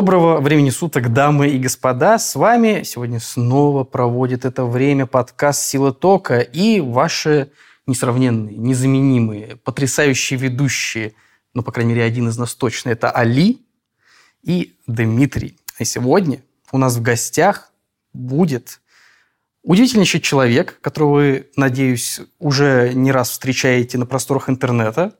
Доброго времени суток, дамы и господа. С вами сегодня снова проводит это время подкаст «Сила тока» и ваши несравненные, незаменимые, потрясающие ведущие, ну, по крайней мере, один из нас точно, это Али и Дмитрий. И сегодня у нас в гостях будет удивительнейший человек, которого вы, надеюсь, уже не раз встречаете на просторах интернета.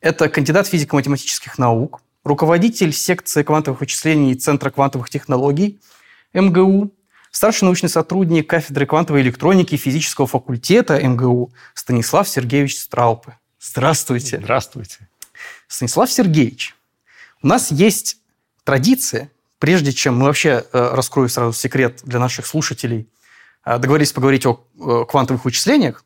Это кандидат физико-математических наук, руководитель секции квантовых вычислений Центра квантовых технологий МГУ, старший научный сотрудник кафедры квантовой электроники и физического факультета МГУ Станислав Сергеевич Страупы. Здравствуйте. Здравствуйте. Станислав Сергеевич, у нас есть традиция, прежде чем мы вообще э, раскрою сразу секрет для наших слушателей, э, договорились поговорить о э, квантовых вычислениях,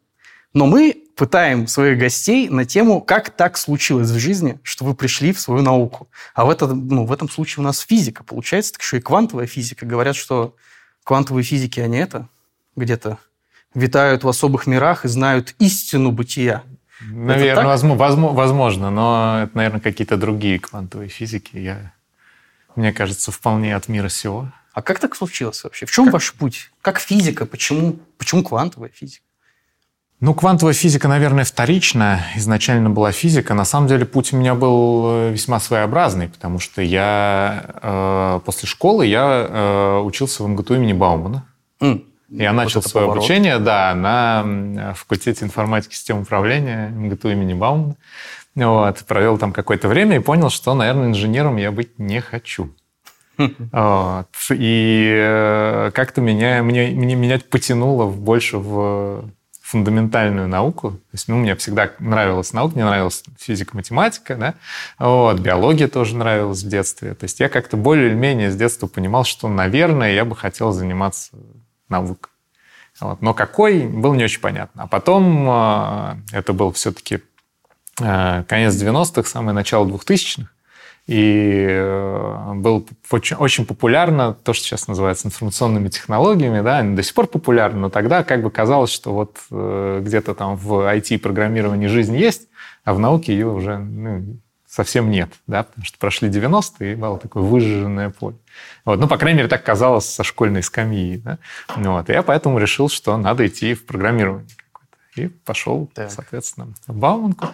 но мы пытаем своих гостей на тему, как так случилось в жизни, что вы пришли в свою науку. А в, это, ну, в этом случае у нас физика. Получается, так еще и квантовая физика. Говорят, что квантовые физики, они это где-то витают в особых мирах и знают истину бытия. Наверное, возможно, возможно, но это, наверное, какие-то другие квантовые физики. Я, мне кажется, вполне от мира сего. А как так случилось вообще? В чем как? ваш путь? Как физика? Почему, почему квантовая физика? Ну, квантовая физика, наверное, вторична. Изначально была физика. На самом деле путь у меня был э, весьма своеобразный, потому что я э, после школы я э, учился в МГТУ имени Баумана. Mm. Я вот начал свое поворот. обучение, да, на факультете информатики и систем управления МГТУ имени Баумана. Вот, провел там какое-то время и понял, что, наверное, инженером я быть не хочу. Вот. И э, как-то меня, меня, меня потянуло больше в фундаментальную науку. То есть, ну, мне всегда нравилась наука, мне нравилась физика, математика, да, вот, биология тоже нравилась в детстве. То есть я как-то более или менее с детства понимал, что, наверное, я бы хотел заниматься наукой. Вот. Но какой, было не очень понятно. А потом э, это был все-таки э, конец 90-х, самое начало 2000-х. И э, был очень, популярно то, что сейчас называется информационными технологиями, да, они до сих пор популярны, но тогда как бы казалось, что вот э, где-то там в IT-программировании жизнь есть, а в науке ее уже ну, совсем нет, да, потому что прошли 90-е, и было такое выжженное поле. Вот, ну, по крайней мере, так казалось со школьной скамьи. Да? Вот, и я поэтому решил, что надо идти в программирование и пошел, так. соответственно, в Бауманку.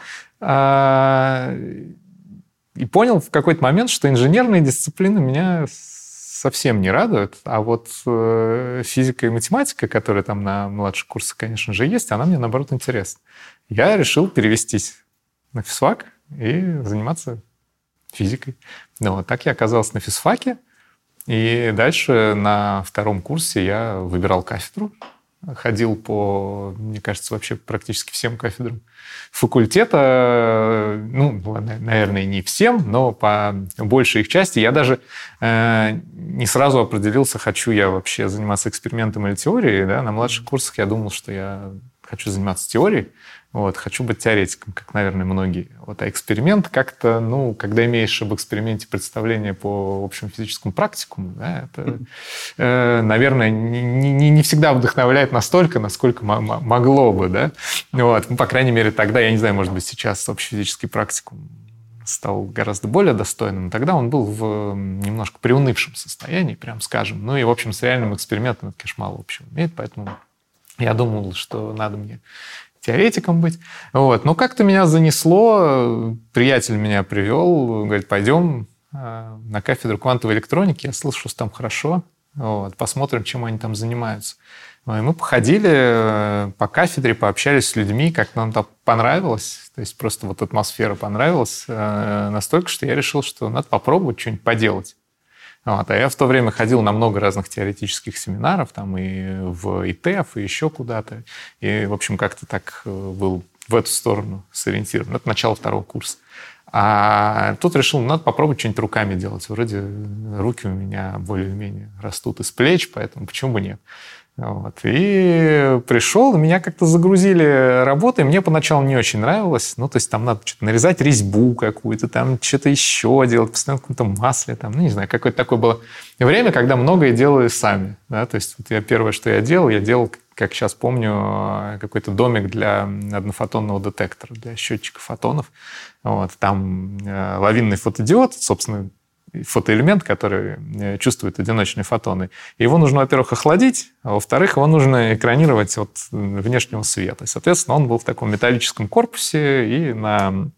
И понял в какой-то момент, что инженерные дисциплины меня совсем не радуют, а вот э, физика и математика, которые там на младших курсах, конечно же, есть, она мне, наоборот, интересна. Я решил перевестись на физфак и заниматься физикой. Ну, вот так я оказался на физфаке, и дальше на втором курсе я выбирал кафедру, ходил по, мне кажется, вообще практически всем кафедрам факультета, ну, наверное, не всем, но по большей их части. Я даже э, не сразу определился, хочу я вообще заниматься экспериментом или теорией. Да? На младших курсах я думал, что я хочу заниматься теорией, вот, хочу быть теоретиком, как, наверное, многие. Вот, а эксперимент как-то, ну, когда имеешь об эксперименте представление по общему физическому практикуму, да, это, э, наверное, не, не, не всегда вдохновляет настолько, насколько могло бы, да. Вот, ну, по крайней мере, тогда, я не знаю, может быть, сейчас общий физический практикум стал гораздо более достойным. Тогда он был в немножко приунывшем состоянии, прям скажем. Ну и, в общем, с реальным экспериментом это, конечно, мало общего имеет, поэтому я думал, что надо мне теоретиком быть. Вот. Но как-то меня занесло, приятель меня привел, говорит, пойдем э, на кафедру квантовой электроники, я слышу, что там хорошо, вот, посмотрим, чем они там занимаются. И мы походили э, по кафедре, пообщались с людьми, как нам там понравилось. То есть просто вот атмосфера понравилась э, настолько, что я решил, что надо попробовать что-нибудь поделать. Вот. А я в то время ходил на много разных теоретических семинаров, там и в ИТЭФ, и еще куда-то. И, в общем, как-то так э, был в эту сторону сориентирован. Это начало второго курса. А тут решил, надо попробовать что-нибудь руками делать. Вроде руки у меня более-менее растут из плеч, поэтому почему бы нет. Вот. И пришел, меня как-то загрузили работой. Мне поначалу не очень нравилось. Ну, то есть там надо что-то нарезать резьбу какую-то, там что-то еще делать, постоянно в каком-то масле. Там, ну, не знаю, какое-то такое было время, когда многое делали сами. Да? То есть вот я первое, что я делал, я делал, как сейчас помню, какой-то домик для однофотонного детектора, для счетчика фотонов. Вот. Там э, лавинный фотодиод, собственно, фотоэлемент, который э, чувствует одиночные фотоны. Его нужно, во-первых, охладить, а во-вторых, его нужно экранировать от внешнего света. Соответственно, он был в таком металлическом корпусе и на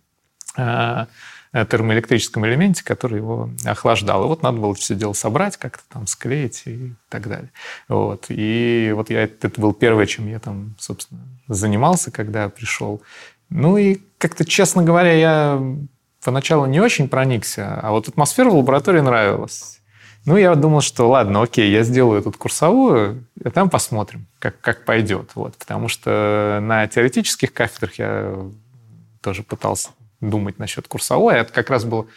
э, термоэлектрическом элементе, который его охлаждал. И вот надо было все дело собрать, как-то там склеить и так далее. Вот. И вот я, это был первое, чем я там, собственно, занимался, когда пришел. Ну и как-то, честно говоря, я поначалу не очень проникся, а вот атмосфера в лаборатории нравилась. Ну, я думал, что ладно, окей, я сделаю тут курсовую, а там посмотрим, как, как пойдет. Вот, потому что на теоретических кафедрах я тоже пытался думать насчет курсовой. Это как раз было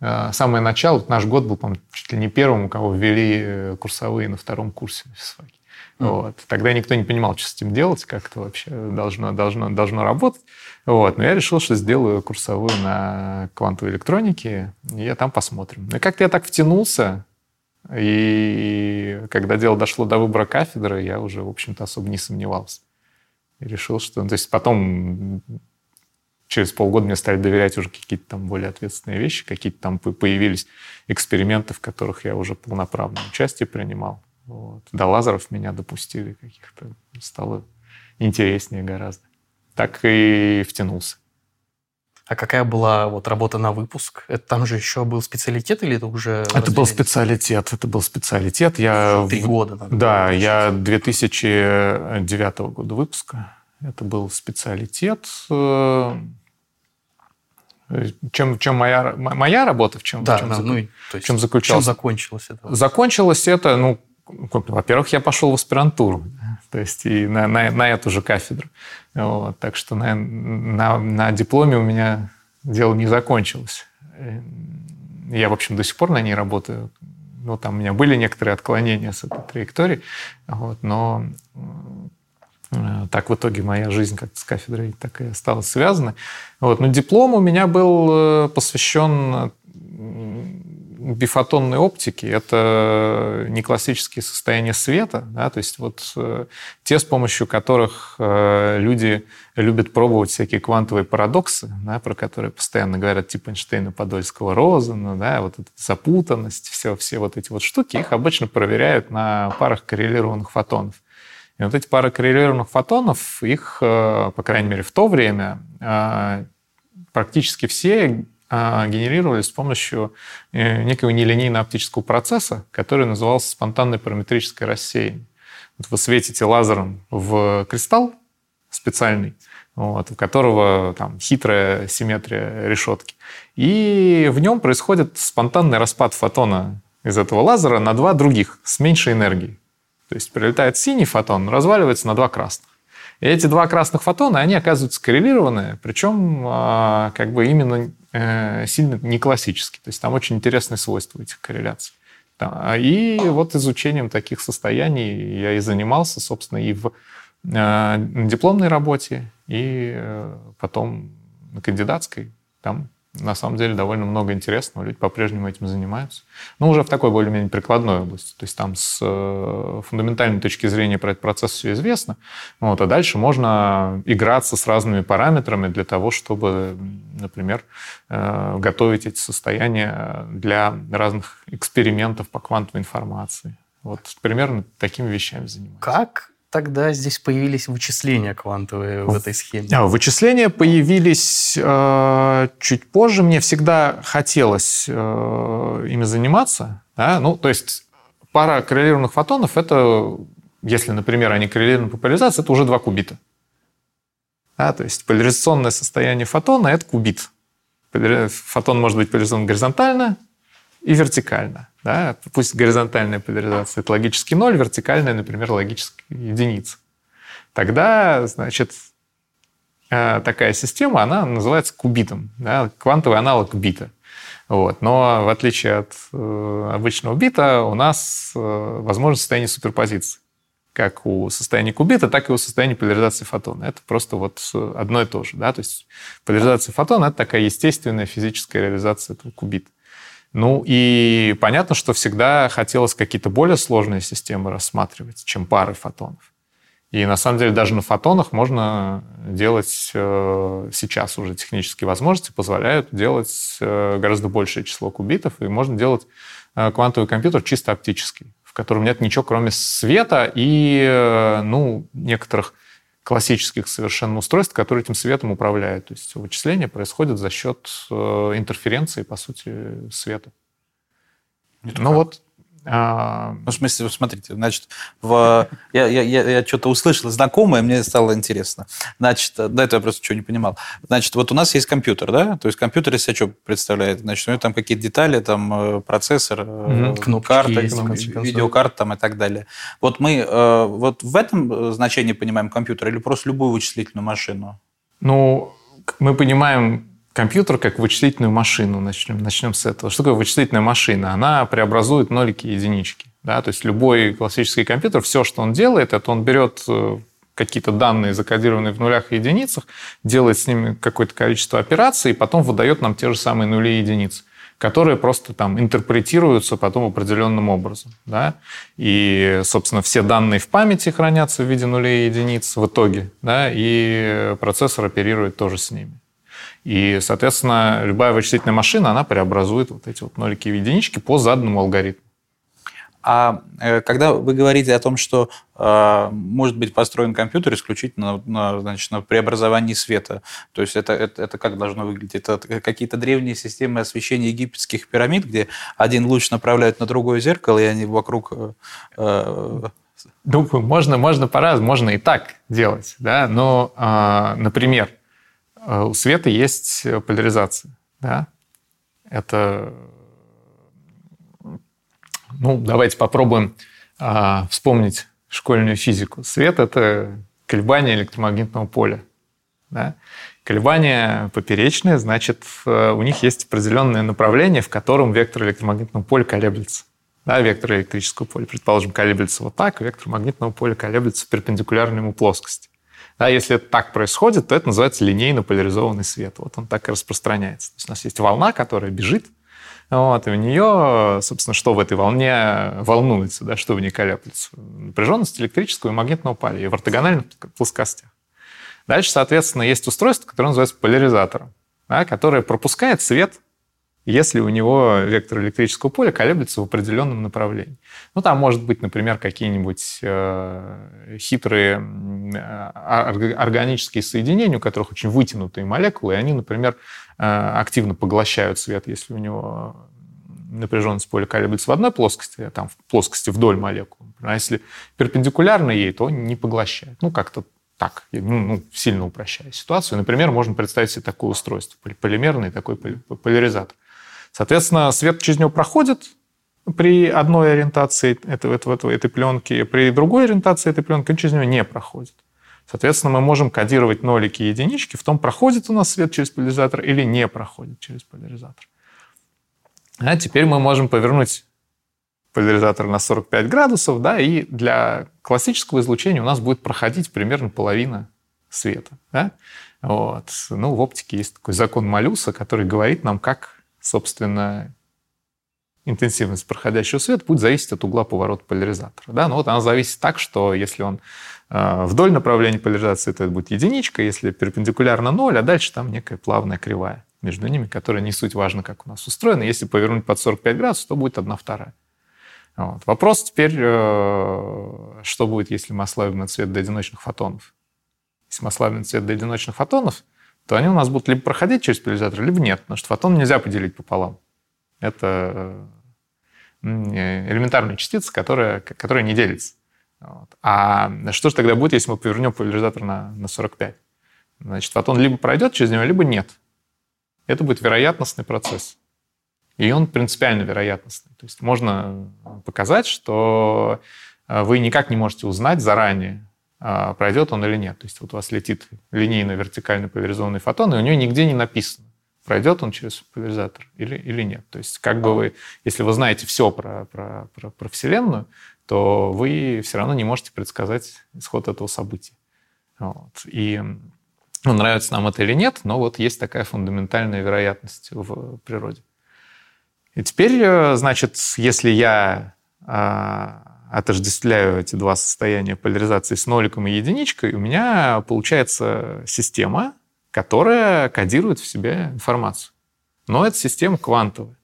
э, самое начало. Наш год был, по чуть ли не первым, у кого ввели э, курсовые на втором курсе на физфаке. Mm. Вот. Тогда никто не понимал, что с этим делать, как это вообще должно, должно, должно работать. Вот. Но я решил, что сделаю курсовую на квантовой электронике, и я там посмотрим. Ну и как-то я так втянулся, и когда дело дошло до выбора кафедры, я уже, в общем-то, особо не сомневался. И решил, что... То есть потом через полгода мне стали доверять уже какие-то там более ответственные вещи, какие-то там появились эксперименты, в которых я уже полноправное участие принимал. Вот. До лазеров меня допустили каких-то. Стало интереснее гораздо так и втянулся. А какая была вот работа на выпуск? Это там же еще был специалитет или это уже... Это был специалитет, это был специалитет. Я... Три года. Надо да, я 2009 года выпуска. Это был специалитет. Э, чем, чем моя, моя работа в чем, да, в чем, да, зак... ну, то есть, чем заключалась? Чем закончилось это? Закончилось это, ну, во-первых, я пошел в аспирантуру, то есть и на, на, на эту же кафедру. Вот, так что на, на, на дипломе у меня дело не закончилось. Я, в общем, до сих пор на ней работаю. Ну, там у меня были некоторые отклонения с этой траектории, вот, но э, так в итоге моя жизнь как-то с кафедрой так и осталась связана. Вот. Но диплом у меня был э, посвящен бифотонной оптики – это не классические состояния света, да, то есть вот э, те, с помощью которых э, люди любят пробовать всякие квантовые парадоксы, да, про которые постоянно говорят, типа Эйнштейна, Подольского, Розена, да, вот эта запутанность, все, все вот эти вот штуки, их обычно проверяют на парах коррелированных фотонов. И вот эти пары коррелированных фотонов, их, э, по крайней мере, в то время практически все генерировались с помощью э, некого нелинейного оптического процесса, который назывался спонтанное параметрическое рассеяние. Вот вы светите лазером в кристалл специальный, вот, у которого там хитрая симметрия решетки. И в нем происходит спонтанный распад фотона из этого лазера на два других с меньшей энергией. То есть прилетает синий фотон, разваливается на два красных. И эти два красных фотона, они оказываются коррелированы, причем а, как бы именно сильно не классически. То есть там очень интересные свойства этих корреляций. А, и вот изучением таких состояний я и занимался, собственно, и в э, дипломной работе, и э, потом на кандидатской. Там на самом деле довольно много интересного, люди по-прежнему этим занимаются. Но уже в такой более-менее прикладной области. То есть там с э, фундаментальной точки зрения про этот процесс все известно. Вот, а дальше можно играться с разными параметрами для того, чтобы, например, э, готовить эти состояния для разных экспериментов по квантовой информации. Вот примерно такими вещами занимаюсь. Как тогда здесь появились вычисления квантовые в этой схеме? А, вычисления появились э, чуть позже. Мне всегда хотелось э, ими заниматься. Да? Ну, то есть пара коррелированных фотонов – это, если, например, они коррелированы по поляризации, это уже два кубита. Да? То есть поляризационное состояние фотона – это кубит. Фотон может быть поляризован горизонтально и вертикально. Да? Пусть горизонтальная поляризация – это логический ноль, вертикальная, например, логическая единица. Тогда, значит, э, такая система, она называется кубитом, да? квантовый аналог бита. Вот. Но в отличие от э, обычного бита, у нас э, возможно состояние суперпозиции. Как у состояния кубита, так и у состояния поляризации фотона. Это просто вот одно и то же. Да? То есть поляризация фотона – это такая естественная физическая реализация этого кубита. Ну и понятно, что всегда хотелось какие-то более сложные системы рассматривать, чем пары фотонов. И на самом деле даже на фотонах можно делать э, сейчас уже технические возможности позволяют делать э, гораздо большее число кубитов, и можно делать э, квантовый компьютер чисто оптический, в котором нет ничего кроме света и ну, некоторых классических совершенно устройств, которые этим светом управляют. То есть вычисления происходят за счет интерференции, по сути, света. Это ну как? вот а... Ну, в смысле, смотрите, значит, в... я, я, я, я что-то услышал знакомое, мне стало интересно. Значит, до этого я просто ничего не понимал. Значит, вот у нас есть компьютер, да? То есть компьютер из себя что представляет? Значит, у него там какие-то детали, там э, процессор, угу. Кнопки карта, есть, видеокарта там и так далее. Вот мы э, вот в этом значении понимаем компьютер или просто любую вычислительную машину? Ну, мы понимаем компьютер как вычислительную машину. Начнем, начнем с этого. Что такое вычислительная машина? Она преобразует нолики и единички. Да? То есть любой классический компьютер, все, что он делает, это он берет э, какие-то данные, закодированные в нулях и единицах, делает с ними какое-то количество операций, и потом выдает нам те же самые нули и единицы которые просто там интерпретируются потом определенным образом. Да? И, собственно, все данные в памяти хранятся в виде нулей и единиц в итоге, да? и процессор оперирует тоже с ними. И, соответственно, любая вычислительная машина, она преобразует вот эти вот нолики и единички по заданному алгоритму. А э, когда вы говорите о том, что э, может быть построен компьютер исключительно на, значит, на преобразовании света, то есть это, это, это как должно выглядеть? Это какие-то древние системы освещения египетских пирамид, где один луч направляют на другое зеркало, и они вокруг... Э, э Думаю, можно, можно по-разному, можно и так делать, да, но, э, например, у света есть э, поляризация. Да? Это... Ну, давайте попробуем а, вспомнить школьную физику. Свет — это колебания электромагнитного поля. Да? Колебания поперечные, значит, э, у них есть определенное направление, в котором вектор электромагнитного поля колеблется. Да, вектор электрического поля, предположим, колеблется вот так, вектор магнитного поля колеблется в перпендикулярной ему плоскости. Да, если это так происходит, то это называется линейно поляризованный свет. Вот он так и распространяется. То есть у нас есть волна, которая бежит, вот, и у нее, собственно, что в этой волне волнуется, да, что в ней колеблется? Напряженность электрического и магнитного поля и в ортогональных плоскостях. Дальше, соответственно, есть устройство, которое называется поляризатором, да, которое пропускает свет если у него вектор электрического поля колеблется в определенном направлении. Ну, там может быть, например, какие-нибудь э, хитрые э, органические соединения, у которых очень вытянутые молекулы, и они, например, э, активно поглощают свет, если у него напряженность поля колеблется в одной плоскости, а там в плоскости вдоль молекулы. А если перпендикулярно ей, то не поглощает. Ну, как-то так, ну, ну, сильно упрощая ситуацию. Например, можно представить себе такое устройство, полимерный такой поляризатор. Соответственно, свет через него проходит при одной ориентации этого, этого, этой пленки, при другой ориентации этой пленки он через него не проходит. Соответственно, мы можем кодировать нолики и единички в том, проходит у нас свет через поляризатор или не проходит через поляризатор. А теперь мы можем повернуть поляризатор на 45 градусов, да, и для классического излучения у нас будет проходить примерно половина света. Да? Вот. Ну, в оптике есть такой закон Малюса, который говорит нам, как собственно, интенсивность проходящего света будет зависеть от угла поворота поляризатора. Да? Но вот она зависит так, что если он э, вдоль направления поляризации, то это будет единичка, если перпендикулярно ноль, а дальше там некая плавная кривая между ними, которая не суть важно, как у нас устроена. Если повернуть под 45 градусов, то будет одна вторая. Вот. Вопрос теперь, э, что будет, если мы ослабим цвет до одиночных фотонов? Если мы ослабим цвет до одиночных фотонов, то они у нас будут либо проходить через поляризатор, либо нет, потому что фотон нельзя поделить пополам. Это э, элементарная частица, которая, которая не делится. Вот. А что же тогда будет, если мы повернем поляризатор на, на 45? Значит, фотон либо пройдет через него, либо нет. Это будет вероятностный процесс. И он принципиально вероятностный. То есть можно показать, что э, вы никак не можете узнать заранее, пройдет он или нет. То есть вот у вас летит линейно-вертикально поляризованный фотон, и у него нигде не написано, пройдет он через поляризатор или, или нет. То есть как бы вы, если вы знаете все про, про, про, про Вселенную, то вы все равно не можете предсказать исход этого события. Вот. И ну, нравится нам это или нет, но вот есть такая фундаментальная вероятность в природе. И теперь, э, значит, если я а, отождествляю эти два состояния поляризации с ноликом и единичкой, у меня получается система, которая кодирует в себе информацию. Но это система квантовая.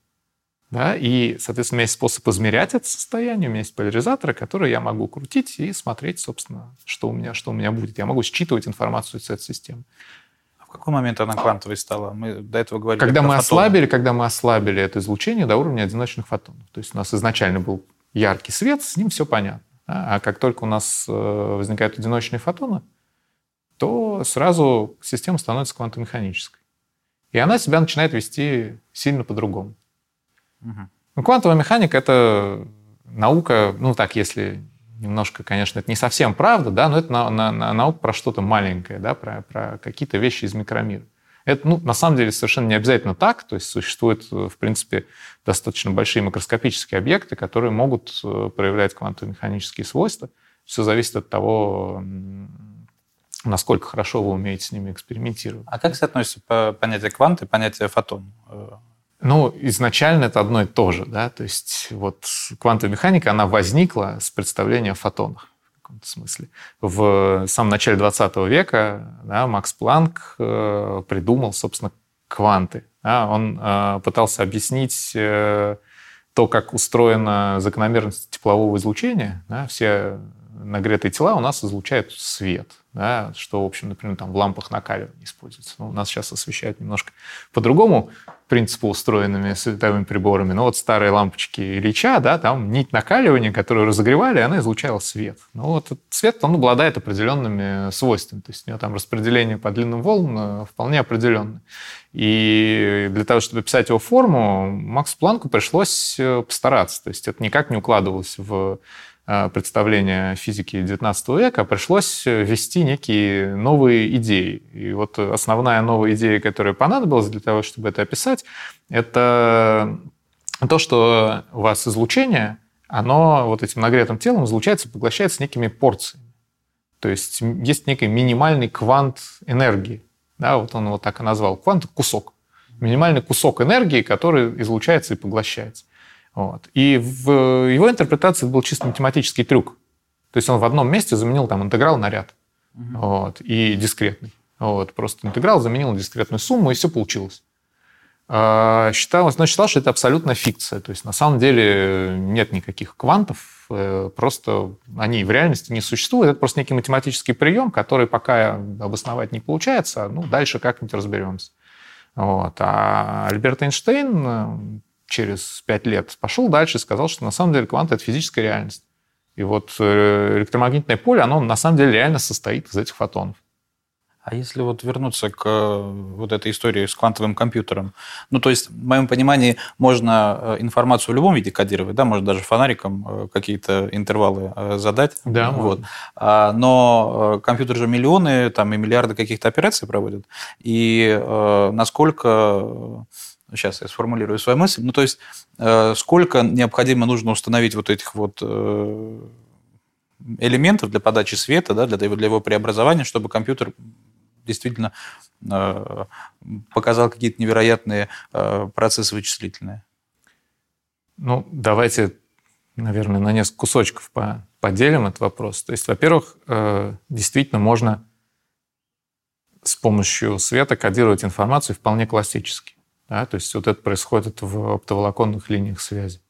Да? И, соответственно, у меня есть способ измерять это состояние, у меня есть поляризаторы, которые я могу крутить и смотреть, собственно, что у меня, что у меня будет. Я могу считывать информацию из этой системы. А в какой момент она квантовой стала? Мы до этого говорили когда мы фотоны. ослабили, Когда мы ослабили это излучение до уровня одиночных фотонов. То есть у нас изначально был яркий свет, с ним все понятно. Да? А как только у нас э, возникают одиночные фотоны, то сразу система становится квантомеханической. И она себя начинает вести сильно по-другому. Угу. Ну, квантовая механика — это наука, ну так, если немножко, конечно, это не совсем правда, да, но это на, на, на наука про что-то маленькое, да, про, про какие-то вещи из микромира. Это, ну, на самом деле, совершенно не обязательно так. То есть существуют, в принципе, достаточно большие макроскопические объекты, которые могут э, проявлять квантово-механические свойства. Все зависит от того, насколько хорошо вы умеете с ними экспериментировать. А как соотносится понятие квант и понятие фотон? Э, ну, изначально это одно и то же, да, то есть вот квантовая механика, она возникла с представления о фотонах каком-то смысле. В самом начале 20 века да, Макс Планк э, придумал, собственно, кванты. Да, он э, пытался объяснить э, то, как устроена закономерность теплового излучения. Да, все нагретые тела у нас излучают свет да, что, в общем, например, там в лампах накаливания используется. Но у нас сейчас освещают немножко по-другому принципу устроенными световыми приборами. Но вот старые лампочки Ильича, да, там нить накаливания, которую разогревали, она излучала свет. Ну вот этот свет, он обладает определенными свойствами. То есть у него там распределение по длинным волнам вполне определенное. И для того, чтобы писать его форму, Максу Планку пришлось э, постараться. То есть это никак не укладывалось в Э, представления физики XIX века пришлось ввести некие новые идеи. И вот основная новая идея, которая понадобилась для того, чтобы это описать, это то, что у вас излучение, оно вот этим нагретым телом излучается, поглощается некими порциями. То есть есть некий минимальный квант энергии. Да, вот он его так и назвал. Квант – кусок. Минимальный кусок энергии, который излучается и поглощается. Вот. И в его интерпретации это был чисто математический трюк. То есть он в одном месте заменил там интеграл на ряд. Угу. Вот, и дискретный. Вот, просто интеграл заменил на дискретную сумму, и все получилось. А, считалось, но считал, что это абсолютно фикция. То есть на самом деле нет никаких квантов, э, просто они в реальности не существуют. Это просто некий математический прием, который пока обосновать не получается, ну, дальше как-нибудь разберемся. Вот. А Альберт Эйнштейн через пять лет пошел дальше и сказал, что на самом деле кванты — это физическая реальность. И вот э, электромагнитное поле, оно на самом деле реально состоит из этих фотонов. А если вот вернуться к э, вот этой истории с квантовым компьютером, ну, то есть, в моем понимании, можно э, информацию в любом виде кодировать, да, можно даже фонариком какие-то интервалы задать. Да, вот. А, но компьютер же миллионы там, и миллиарды каких-то операций проводит. И насколько сейчас я сформулирую свою мысль, ну то есть э, сколько необходимо нужно установить вот этих вот э, элементов для подачи света, да, для, для его преобразования, чтобы компьютер действительно э, показал какие-то невероятные процессы вычислительные. Ну, давайте, наверное, на несколько кусочков поделим этот вопрос. То есть, во-первых, действительно можно с помощью света кодировать информацию вполне классически. Да? То есть вот это происходит в оптоволоконных линиях связи.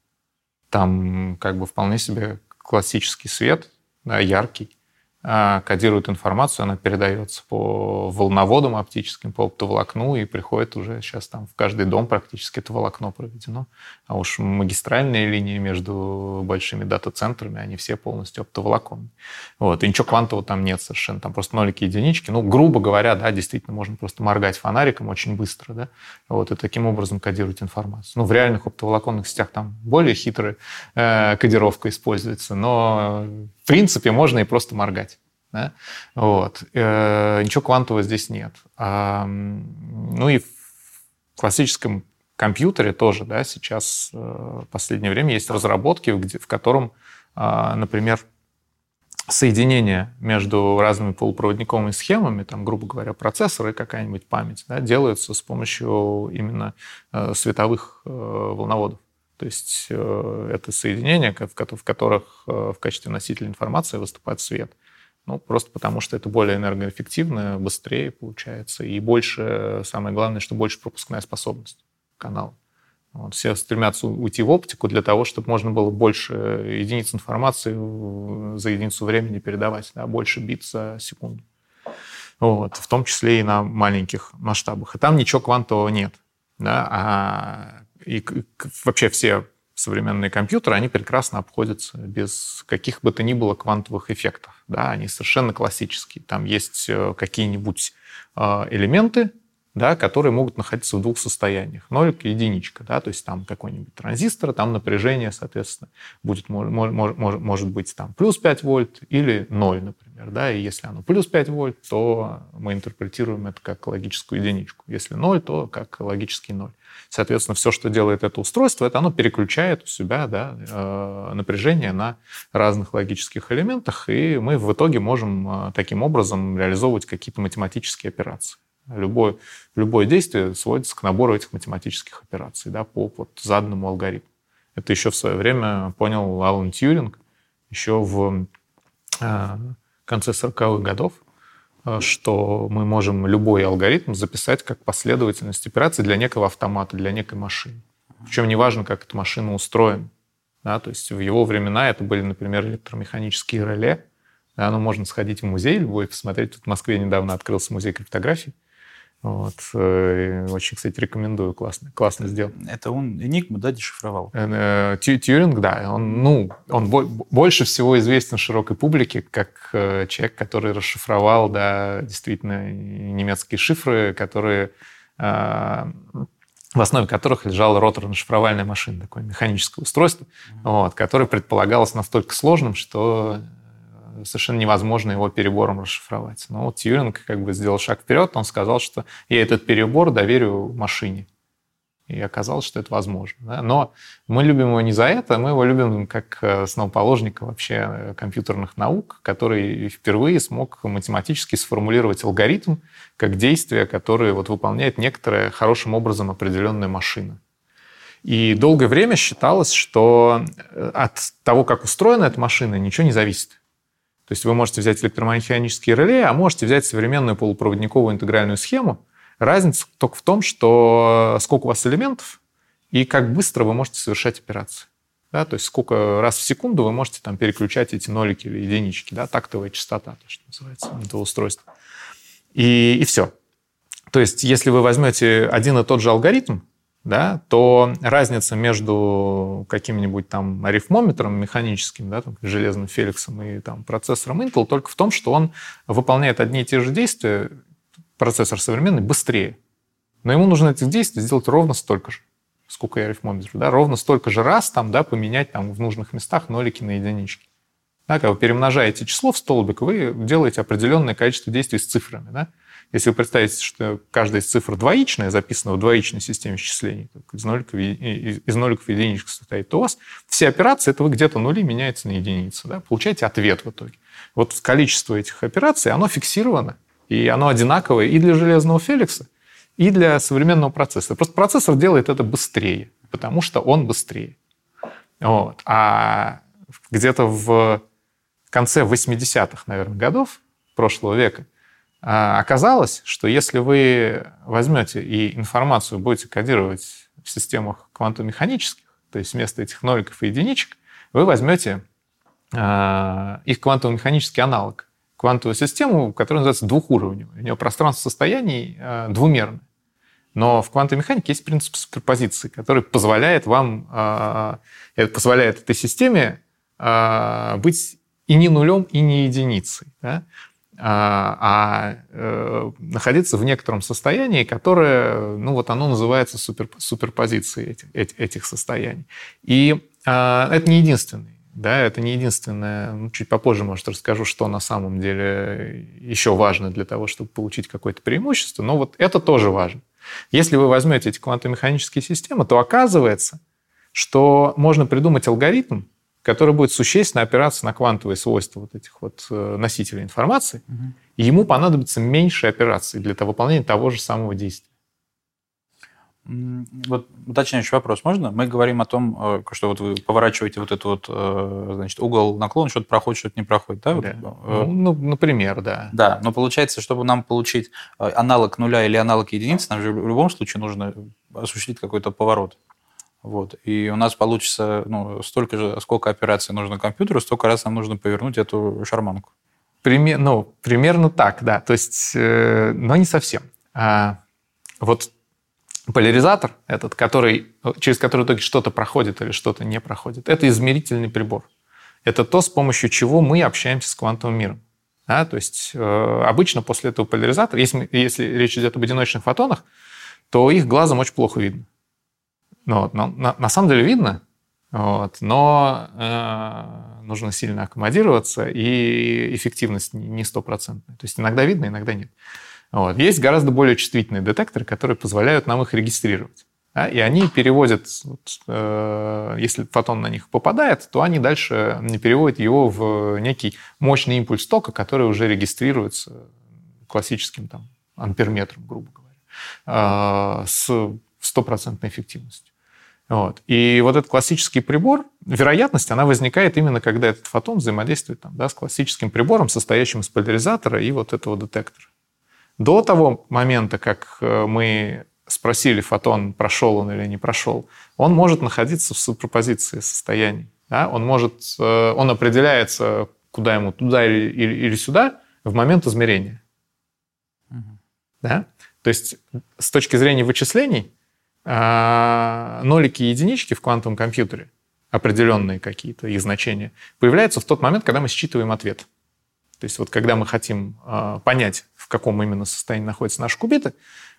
Там как бы вполне себе классический свет, да, яркий, кодирует информацию, она передается по волноводам оптическим, по оптоволокну и приходит уже сейчас там в каждый дом практически это волокно проведено. А уж магистральные линии между большими дата-центрами, они все полностью оптоволоконные. Вот. И ничего квантового там нет совершенно, там просто нолики единички. Ну, грубо говоря, да, действительно, можно просто моргать фонариком очень быстро, да, вот, и таким образом кодировать информацию. Ну, в реальных оптоволоконных сетях там более хитрая э, кодировка используется, но принципе, можно и просто моргать. Да? Вот. Э, ничего квантового здесь нет. А, ну и в классическом компьютере тоже, да, сейчас э, последнее время есть разработки, где, в котором, э, например, соединение между разными полупроводниковыми схемами, там, грубо говоря, процессоры и какая-нибудь память, да, делаются с помощью именно э, световых э, волноводов. То есть э, это соединения, в которых э, в качестве носителя информации выступает свет. Ну, просто потому что это более энергоэффективно, быстрее получается, и больше, самое главное, что больше пропускная способность канала. Вот, все стремятся уйти в оптику для того, чтобы можно было больше единиц информации за единицу времени передавать, да, больше бит за секунду. Вот, в том числе и на маленьких масштабах. И там ничего квантового нет. Да, а и вообще все современные компьютеры, они прекрасно обходятся без каких бы то ни было квантовых эффектов. Да, они совершенно классические. Там есть э, какие-нибудь э, элементы, да, которые могут находиться в двух состояниях. Нолик и единичка. Да, то есть там какой-нибудь транзистор, там напряжение, соответственно, будет, может, может, может быть там плюс 5 вольт или 0, например. Да, и если оно плюс 5 вольт, то мы интерпретируем это как логическую единичку. Если 0, то как логический 0. Соответственно, все, что делает это устройство, это оно переключает у себя да, э, напряжение на разных логических элементах, и мы в итоге можем э, таким образом реализовывать какие-то математические операции. Любое, любое действие сводится к набору этих математических операций да, по вот, заданному алгоритму. Это еще в свое время понял Алан Тьюринг, еще в э, конце 40-х годов, Э, что мы можем любой алгоритм записать как последовательность операций для некого автомата, для некой машины. Причем неважно, как эта машина устроена. Да, то есть в его времена это были, например, электромеханические реле. Да, ну, можно сходить в музей любой, посмотреть. Тут в Москве недавно открылся музей криптографии. Вот. Э, очень, кстати, рекомендую. Классно, классно сделал. Это он Энигму, да, дешифровал? Э, Тьюринг, да. Он, ну, он больше всего известен широкой публике как э, человек, который расшифровал, да, действительно, немецкие шифры, которые в основе которых лежала роторно-шифровальная машина, такое механическое устройство, mm-hmm. вот, которое предполагалось настолько сложным, что совершенно невозможно его перебором расшифровать. Но вот Тьюринг как бы сделал шаг вперед, он сказал, что я этот перебор доверю машине. И оказалось, что это возможно. Да? Но мы любим его не за это, мы его любим как э, основоположника вообще э, компьютерных наук, который впервые смог математически сформулировать алгоритм как действие, которое вот выполняет некоторая хорошим образом определенная машина. И долгое время считалось, что э, от того, как устроена эта машина, ничего не зависит. То есть вы можете взять электромеханические реле, а можете взять современную полупроводниковую интегральную схему. Разница только в том, что сколько у вас элементов и как быстро вы можете совершать операции. Да, то есть сколько раз в секунду вы можете там переключать эти нолики или единички, да, тактовая частота, то, что называется, этого устройства. И, и все. То есть если вы возьмете один и тот же алгоритм, да, то разница между каким-нибудь там арифмометром механическим, да, там, железным Феликсом и там, процессором Intel только в том, что он выполняет одни и те же действия, процессор современный, быстрее. Но ему нужно этих действий сделать ровно столько же, сколько и арифмометр, да, ровно столько же раз там, да, поменять там в нужных местах нолики на единички. Да, когда вы перемножаете число в столбик, вы делаете определенное количество действий с цифрами. Да? Если вы представите, что каждая из цифр двоичная, записана в двоичной системе счислений, из ноликов, из ноликов и единичек состоит, то у вас все операции, это вы где-то нули меняются на единицы. Да? Получаете ответ в итоге. Вот количество этих операций, оно фиксировано, и оно одинаковое и для железного Феликса, и для современного процессора. Просто процессор делает это быстрее, потому что он быстрее. Вот. А где-то в конце 80-х, наверное, годов прошлого века – оказалось, что если вы возьмете и информацию будете кодировать в системах квантомеханических, то есть вместо этих ноликов и единичек, вы возьмете а, их квантово-механический аналог, квантовую систему, которая называется двухуровневой. У нее пространство состояний а, двумерное. Но в квантовой механике есть принцип суперпозиции, который позволяет вам, позволяет этой системе быть и не нулем, и не единицей. А, а э, находиться в некотором состоянии, которое, ну вот оно называется супер, суперпозицией этих, этих состояний. И а, это не единственный. Да, это не единственное. Ну, чуть попозже, может, расскажу, что на самом деле еще важно для того, чтобы получить какое-то преимущество. Но вот это тоже важно. Если вы возьмете эти квантомеханические системы, то оказывается, что можно придумать алгоритм, который будет существенно опираться на квантовые свойства вот этих вот э, носителей информации, угу. и ему понадобится меньше операций для того, выполнения того же самого действия. Вот уточняющий вопрос можно? Мы говорим о том, э, что вот вы поворачиваете вот этот вот, э, значит, угол наклона, что-то проходит, что-то не проходит, да? да. Вот, э, ну, например, да. Да, но получается, чтобы нам получить аналог нуля или аналог единицы, нам же в любом случае нужно осуществить какой-то поворот. Вот. И у нас получится ну, столько же, сколько операций нужно компьютеру, столько раз нам нужно повернуть эту шарманку. Пример, ну, примерно так, да. То есть, э, но не совсем. А, вот Поляризатор этот, который, через который в итоге что-то проходит или что-то не проходит, это измерительный прибор. Это то, с помощью чего мы общаемся с квантовым миром. Да, то есть э, обычно после этого поляризатора, если, если речь идет об одиночных фотонах, то их глазом очень плохо видно. Ну, вот, но на, на самом деле видно, вот, но э, нужно сильно аккомодироваться, и эффективность не стопроцентная. То есть иногда видно, иногда нет. Вот. Есть гораздо более чувствительные детекторы, которые позволяют нам их регистрировать. Да? И они переводят, вот, э, если фотон на них попадает, то они дальше переводят его в некий мощный импульс тока, который уже регистрируется классическим там, амперметром, грубо говоря, э, с стопроцентной эффективностью. Вот. И вот этот классический прибор, вероятность, она возникает именно когда этот фотон взаимодействует там, да, с классическим прибором, состоящим из поляризатора и вот этого детектора. До того момента, как э, мы спросили фотон, прошел он или не прошел, он может находиться в суперпозиции состояний. Да? Он, может, э, он определяется, куда ему, туда или, или, или сюда, в момент измерения. Угу. Да? То есть с точки зрения вычислений, нолики и единички в квантовом компьютере, определенные какие-то их значения, появляются в тот момент, когда мы считываем ответ. То есть вот когда мы хотим понять, в каком именно состоянии находятся наши кубиты,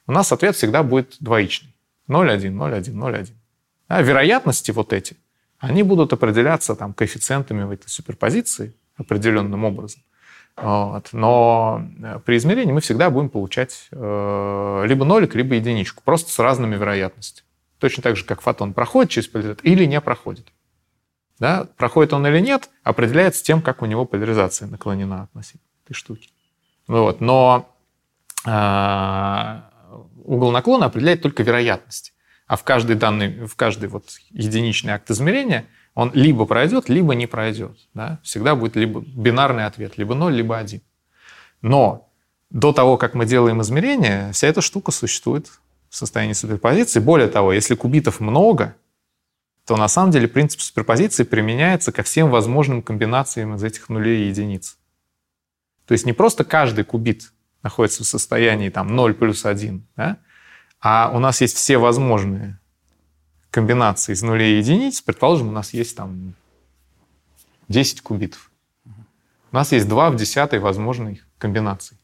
у нас ответ всегда будет двоичный. 0,1, 0,1, 0,1. А вероятности вот эти, они будут определяться там, коэффициентами в этой суперпозиции определенным образом. Вот. Но э, при измерении мы всегда будем получать э, либо нолик, либо единичку, просто с разными вероятностями. Точно так же, как фотон проходит через поляризатор или не проходит. Да? Проходит он или нет, определяется тем, как у него поляризация наклонена относительно этой штуки. Вот. Но э, угол наклона определяет только вероятность. А в каждый данный, в каждый вот единичный акт измерения он либо пройдет, либо не пройдет. Да? Всегда будет либо бинарный ответ, либо 0, либо 1. Но до того, как мы делаем измерения, вся эта штука существует в состоянии суперпозиции. Более того, если кубитов много, то на самом деле принцип суперпозиции применяется ко всем возможным комбинациям из этих нулей и единиц. То есть не просто каждый кубит находится в состоянии там 0 плюс 1, да? а у нас есть все возможные комбинации из нулей и единиц. Предположим, у нас есть там 10 кубитов. У нас есть 2 в десятой возможной комбинации.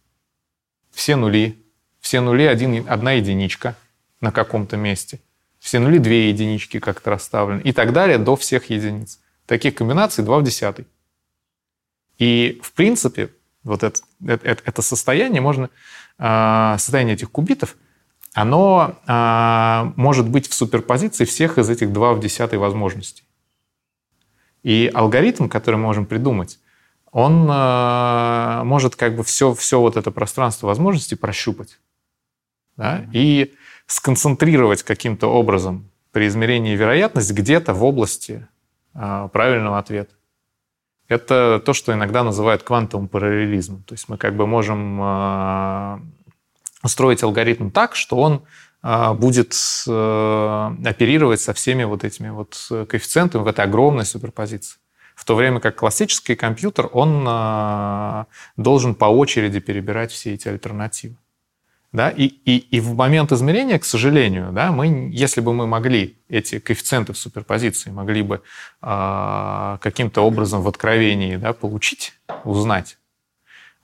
Все нули. Все нули один, одна единичка на каком-то месте. Все нули две единички как-то расставлены. И так далее до всех единиц. Таких комбинаций 2 в десятой. И, в принципе, вот это, это, это состояние можно, а, состояние этих кубитов, оно а, может быть в суперпозиции всех из этих 2 в десятой возможностей. И алгоритм, который мы можем придумать, он а, может как бы все, все вот это пространство возможностей прощупать. Да? И сконцентрировать каким-то образом при измерении вероятность где-то в области правильного ответа. Это то, что иногда называют квантовым параллелизмом. То есть мы как бы можем устроить алгоритм так, что он а, будет э, оперировать со всеми вот этими вот коэффициентами в этой огромной суперпозиции. В то время как классический компьютер, он а, должен по очереди перебирать все эти альтернативы. Да? И, и, и в момент измерения, к сожалению, да, мы, если бы мы могли эти коэффициенты в суперпозиции, могли бы э, каким-то образом в откровении да, получить, узнать, э,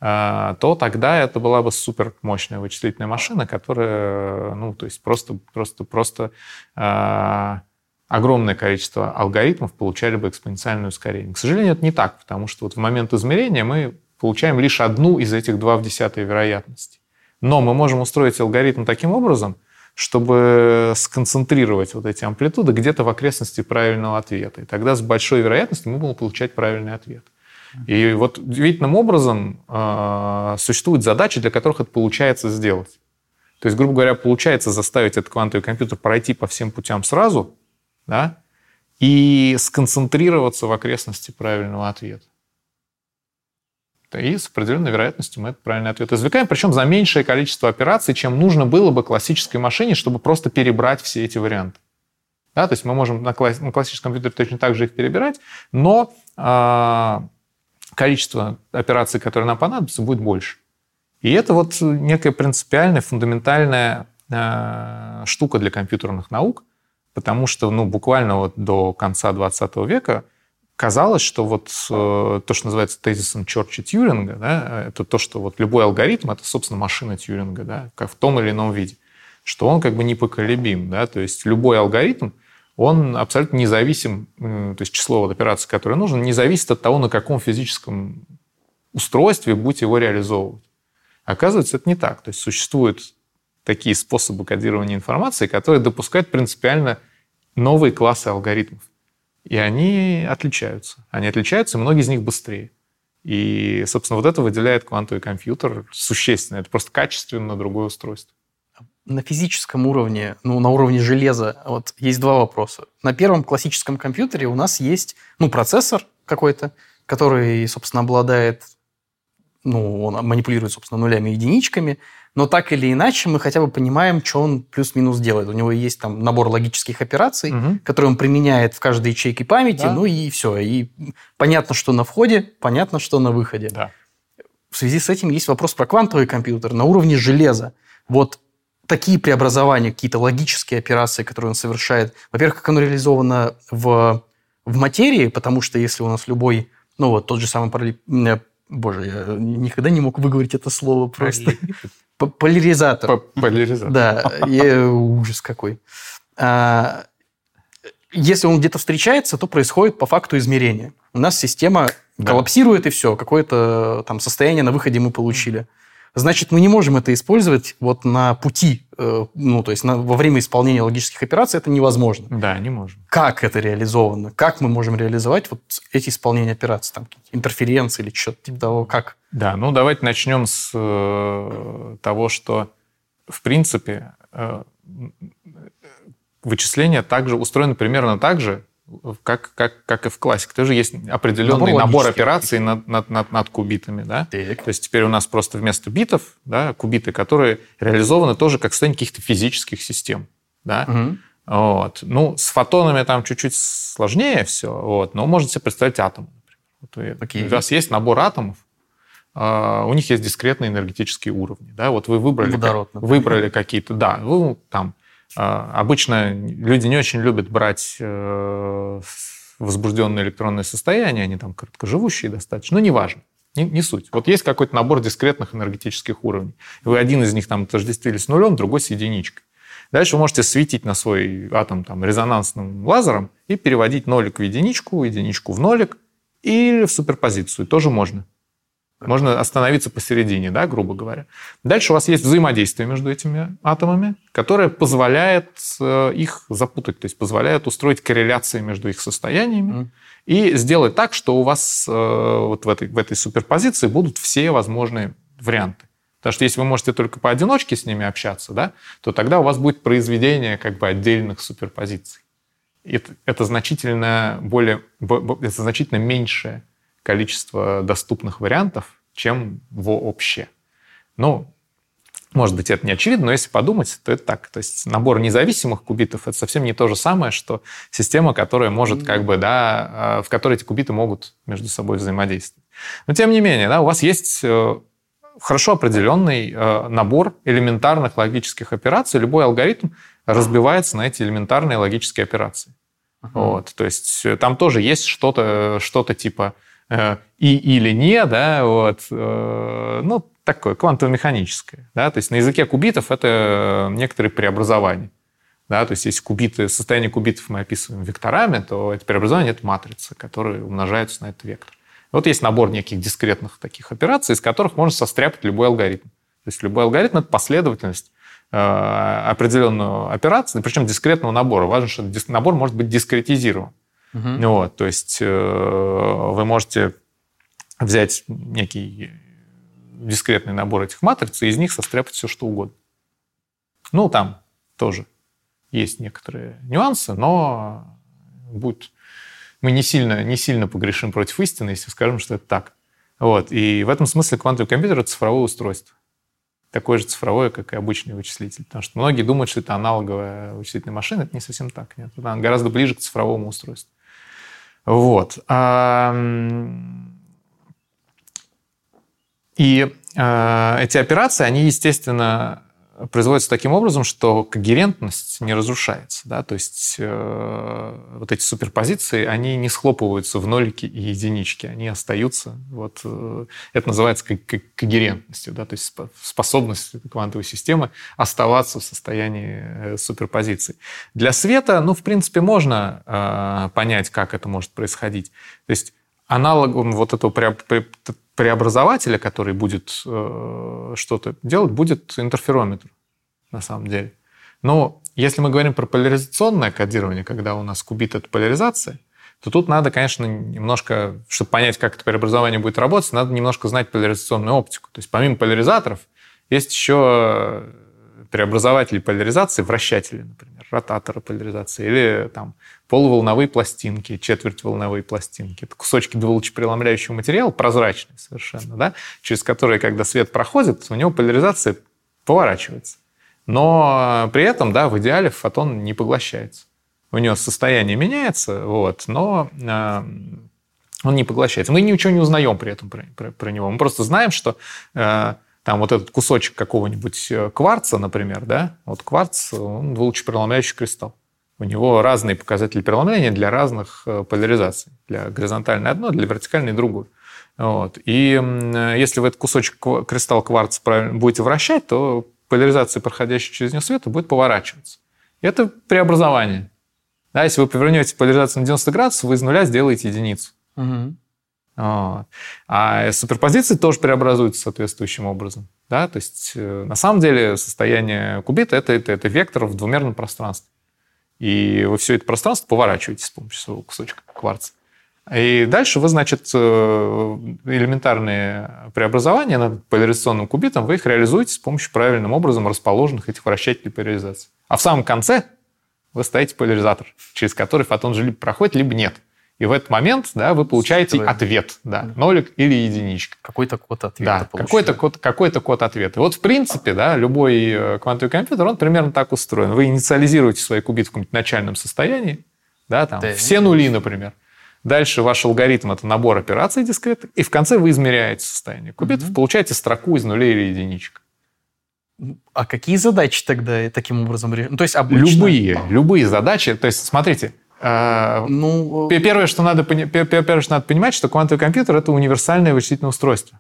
то тогда это была бы супер мощная вычислительная машина, которая, ну, то есть просто, просто, просто э, огромное количество алгоритмов получали бы экспоненциальное ускорение. К сожалению, это не так, потому что вот в момент измерения мы получаем лишь одну из этих 2 в десятой вероятности. Но мы можем устроить алгоритм таким образом, чтобы сконцентрировать вот эти амплитуды где-то в окрестности правильного ответа. И тогда с большой вероятностью мы будем получать правильный ответ. И вот удивительным образом э, существуют задачи, для которых это получается сделать. То есть, грубо говоря, получается заставить этот квантовый компьютер пройти по всем путям сразу, да, и сконцентрироваться в окрестности правильного ответа. И с определенной вероятностью мы этот правильный ответ извлекаем, причем за меньшее количество операций, чем нужно было бы классической машине, чтобы просто перебрать все эти варианты. Да, то есть мы можем на, класс, на классическом компьютере точно так же их перебирать, но э, количество операций, которые нам понадобятся, будет больше. И это вот некая принципиальная, фундаментальная э, штука для компьютерных наук, потому что ну, буквально вот до конца 20 века казалось, что вот э, то, что называется тезисом Чорча Тьюринга, да, это то, что вот любой алгоритм — это, собственно, машина Тьюринга, да, как в том или ином виде, что он как бы непоколебим, да, то есть любой алгоритм, он абсолютно независим, то есть число вот операций, которые нужно, не зависит от того, на каком физическом устройстве будете его реализовывать. Оказывается, это не так. То есть существуют такие способы кодирования информации, которые допускают принципиально новые классы алгоритмов. И они отличаются. Они отличаются, и многие из них быстрее. И, собственно, вот это выделяет квантовый компьютер существенно. Это просто качественно другое устройство. На физическом уровне, ну, на уровне железа, вот есть два вопроса. На первом классическом компьютере у нас есть, ну, процессор какой-то, который, собственно, обладает, ну, он манипулирует, собственно, нулями и единичками, но так или иначе мы хотя бы понимаем, что он плюс-минус делает. У него есть там набор логических операций, угу. которые он применяет в каждой ячейке памяти, да. ну и все. И понятно, что на входе, понятно, что на выходе. Да. В связи с этим есть вопрос про квантовый компьютер на уровне железа. Вот такие преобразования, какие-то логические операции, которые он совершает. Во-первых, как оно реализовано в, в материи, потому что если у нас любой, ну вот тот же самый параллель... Э, боже, я никогда не мог выговорить это слово просто. Поляризатор. Поляризатор. Да, и, ужас какой. А, если он где-то встречается, то происходит по факту измерения. У нас система да. коллапсирует, и все. Какое-то там состояние на выходе мы получили. Значит, мы не можем это использовать вот на пути, э, ну, то есть на, во время исполнения логических операций это невозможно. Да, не можем. Как это реализовано? Как мы можем реализовать вот эти исполнения операций? Там интерференции или что-то типа того? Как? Да, ну давайте начнем с э, того, что в принципе э, вычисления также устроены примерно так же, как, как, как и в классике. Тоже есть определенный набор, набор операций над, над, над, над кубитами. Да? Так. То есть теперь у нас просто вместо битов да, кубиты, которые реализованы тоже как состояние каких-то физических систем. Да? Угу. Вот. Ну, с фотонами там чуть-чуть сложнее все, вот, но можете себе представить атом. Например. Вот okay. У вас есть набор атомов, Uh, у них есть дискретные энергетические уровни. Да? Вот вы выбрали, Водород, выбрали какие-то, да, вы там а, обычно люди не очень любят брать э, возбужденное электронное состояние, они там короткоживущие достаточно, но неважно. Не, не суть. Вот есть какой-то набор дискретных энергетических уровней. Вы один из них там отождествили с нулем, другой с единичкой. Дальше вы можете светить на свой атом там, резонансным лазером и переводить нолик в единичку, единичку в нолик или в суперпозицию. Тоже можно. Можно остановиться посередине, да, грубо говоря. Дальше у вас есть взаимодействие между этими атомами, которое позволяет э, их запутать, то есть позволяет устроить корреляции между их состояниями mm. и сделать так, что у вас э, вот в этой, в этой суперпозиции будут все возможные варианты. Потому что если вы можете только поодиночке с ними общаться, да, то тогда у вас будет произведение как бы отдельных суперпозиций. Это, это значительно более, это значительно меньшее количество доступных вариантов, чем вообще. Ну, может быть, это не очевидно, но если подумать, то это так. То есть набор независимых кубитов — это совсем не то же самое, что система, которая может как бы, да, а, в которой эти кубиты могут между собой взаимодействовать. Но тем не менее, да, у вас есть э, хорошо определенный э, набор элементарных логических операций. Любой алгоритм разбивается на эти элементарные логические операции. Uh-huh. Вот, то есть э, там тоже есть что-то что типа И или не, да, вот, э, ну, такое квантово-механическое, да, то есть на языке кубитов это некоторые преобразования, да, то есть если кубиты, состояние кубитов мы описываем векторами, то это преобразование – это матрицы, которые умножаются на этот вектор. Вот есть набор неких дискретных таких операций, из которых можно состряпать любой алгоритм. То есть любой алгоритм – это последовательность э, определенную операцию, причем дискретного набора. Важно, что набор может быть дискретизирован. Угу. Вот, то есть э, вы можете взять некий дискретный набор этих матриц и из них состряпать все, что угодно. Ну, там тоже есть некоторые нюансы, но будет... мы не сильно, не сильно погрешим против истины, если скажем, что это так. Вот. И в этом смысле квантовый компьютер — это цифровое устройство. Такое же цифровое, как и обычный вычислитель. Потому что многие думают, что это аналоговая вычислительная машина. Это не совсем так. Нет. Она гораздо ближе к цифровому устройству. Вот. И э, эти операции, они, естественно, производится таким образом, что когерентность не разрушается. Да? То есть э, вот эти суперпозиции, они не схлопываются в нолики и единички, они остаются. Вот, э, это называется когерентностью, да? то есть способность квантовой системы оставаться в состоянии э, суперпозиции. Для света, ну, в принципе, можно э, понять, как это может происходить. То есть аналогом вот этого преобразователя, который будет э, что-то делать, будет интерферометр на самом деле. Но если мы говорим про поляризационное кодирование, когда у нас кубит — это поляризация, то тут надо, конечно, немножко, чтобы понять, как это преобразование будет работать, надо немножко знать поляризационную оптику. То есть помимо поляризаторов есть еще преобразователи поляризации, вращатели, например, ротаторы поляризации, или там полуволновые пластинки, четвертьволновые пластинки. Это кусочки двулучепреломляющего материала, прозрачные совершенно, да, через которые, когда свет проходит, у него поляризация поворачивается. Но при этом, да, в идеале фотон не поглощается. У него состояние меняется, вот, но э, он не поглощается. Мы ничего не узнаем при этом про, про, про него. Мы просто знаем, что э, там вот этот кусочек какого-нибудь э, кварца, например, да, вот кварц, он двулучепроломляющий кристалл. У него разные показатели преломления для разных э, поляризаций. Для горизонтальной одно, для вертикальной другое. Вот. И если вы этот кусочек кристалл кварца будете вращать, то поляризация, проходящая через него света, будет поворачиваться. И это преобразование. Да, если вы повернете поляризацию на 90 градусов, вы из нуля сделаете единицу. Угу. А суперпозиции тоже преобразуются соответствующим образом. Да? То есть, э, на самом деле, состояние кубита это, это, это вектор в двумерном пространстве. И вы все это пространство поворачиваете с помощью своего кусочка кварца. И дальше вы, значит, э, элементарные преобразования над поляризационным кубитом, вы их реализуете с помощью правильным образом расположенных этих вращателей поляризации. А в самом конце вы ставите поляризатор, через который фотон же либо проходит, либо нет. И в этот момент да, вы получаете Считываем. ответ, да, нолик или единичка. Какой-то код ответа. Да, какой-то код, какой-то код ответа. И вот, в принципе, да, любой э, квантовый компьютер, он примерно так устроен. Вы инициализируете свой кубит в каком-нибудь начальном состоянии, да, там, да, все нули, например. Дальше ваш алгоритм – это набор операций дискретных, и в конце вы измеряете состояние кубитов, угу. получаете строку из нулей или единичек. А какие задачи тогда таким образом решать? Ну, то есть обычно... Любые, любые задачи. То есть, смотрите, а, ну, первое, что надо, первое, что надо понимать, что квантовый компьютер – это универсальное вычислительное устройство.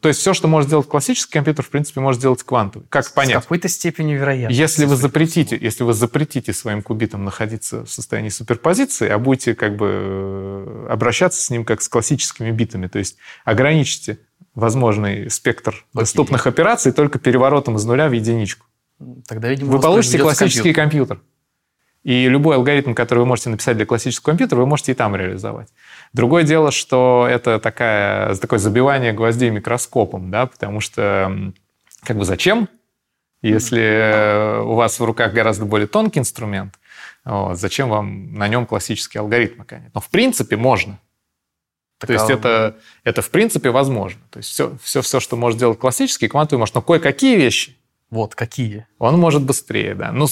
То есть все, что может сделать классический компьютер, в принципе, может сделать квантовый. Как понять? С какой-то степенью вероятности. Если вы запретите, если вы запретите своим кубитам находиться в состоянии суперпозиции, а будете как бы э, обращаться с ним как с классическими битами, то есть ограничите возможный спектр Окей. доступных операций только переворотом из нуля в единичку. Тогда, видимо, вы получите классический компьютер. компьютер. И любой алгоритм, который вы можете написать для классического компьютера, вы можете и там реализовать. Другое дело, что это такая, такое забивание гвоздей микроскопом, да, потому что как бы зачем, если у вас в руках гораздо более тонкий инструмент, вот, зачем вам на нем классический алгоритм Но в принципе можно. Так, То есть а... это, это в принципе возможно. То есть все, все, все, что может делать классический, квантовый может. Но кое-какие вещи... Вот, какие? Он может быстрее, да. Ну,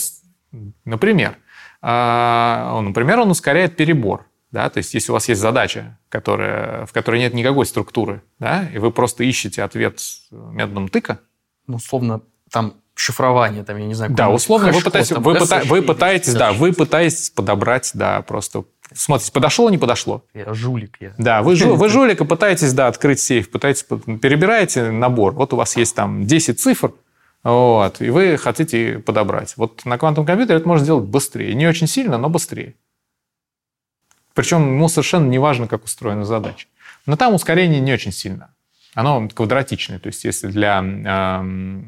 например, например, он ускоряет перебор. Да? То есть если у вас есть задача, которая, в которой нет никакой структуры, да, и вы просто ищете ответ методом тыка. Ну, условно, там шифрование, там, я не знаю. Да, условно, вы, пытаетесь, вы, пыта, вы пытаетесь, да, вы пытаетесь подобрать, да, просто смотрите, подошло, не подошло. Я жулик. Я. Да, вы, жу, вы жулик и пытаетесь, да, открыть сейф, пытаетесь, перебираете набор. Вот у вас есть там 10 цифр, вот, и вы хотите подобрать. Вот на квантовом компьютере это можно сделать быстрее. Не очень сильно, но быстрее. Причем ему совершенно не важно, как устроена задача. Но там ускорение не очень сильно. Оно квадратичное. То есть если для э,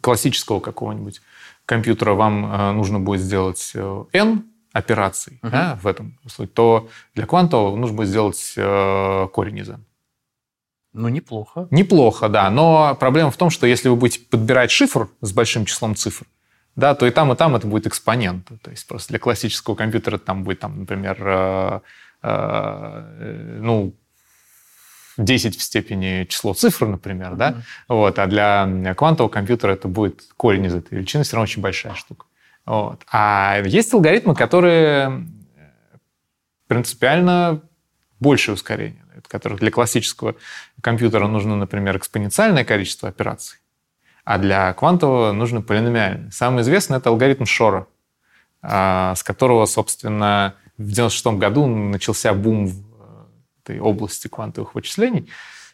классического какого-нибудь компьютера вам э, нужно будет сделать э, n операций uh-huh. да, в этом случае, то для квантового нужно будет сделать э, корень из n. Ну, неплохо. Неплохо, да. Но проблема в том, что если вы будете подбирать шифр с большим числом цифр, да, то и там, и там это будет экспонент. То есть просто для классического компьютера там будет, там, например, э, э, ну, 10 в степени число цифр, например, да, mm-hmm. вот, а для квантового компьютера это будет корень из этой величины, все равно очень большая штука. Вот. А есть алгоритмы, которые принципиально большее ускорение, которых для классического компьютера нужно, например, экспоненциальное количество операций, а для квантового нужно полиномиальное. Самый известный — это алгоритм Шора, а, с которого, собственно, в 1996 году начался бум в этой области квантовых вычислений.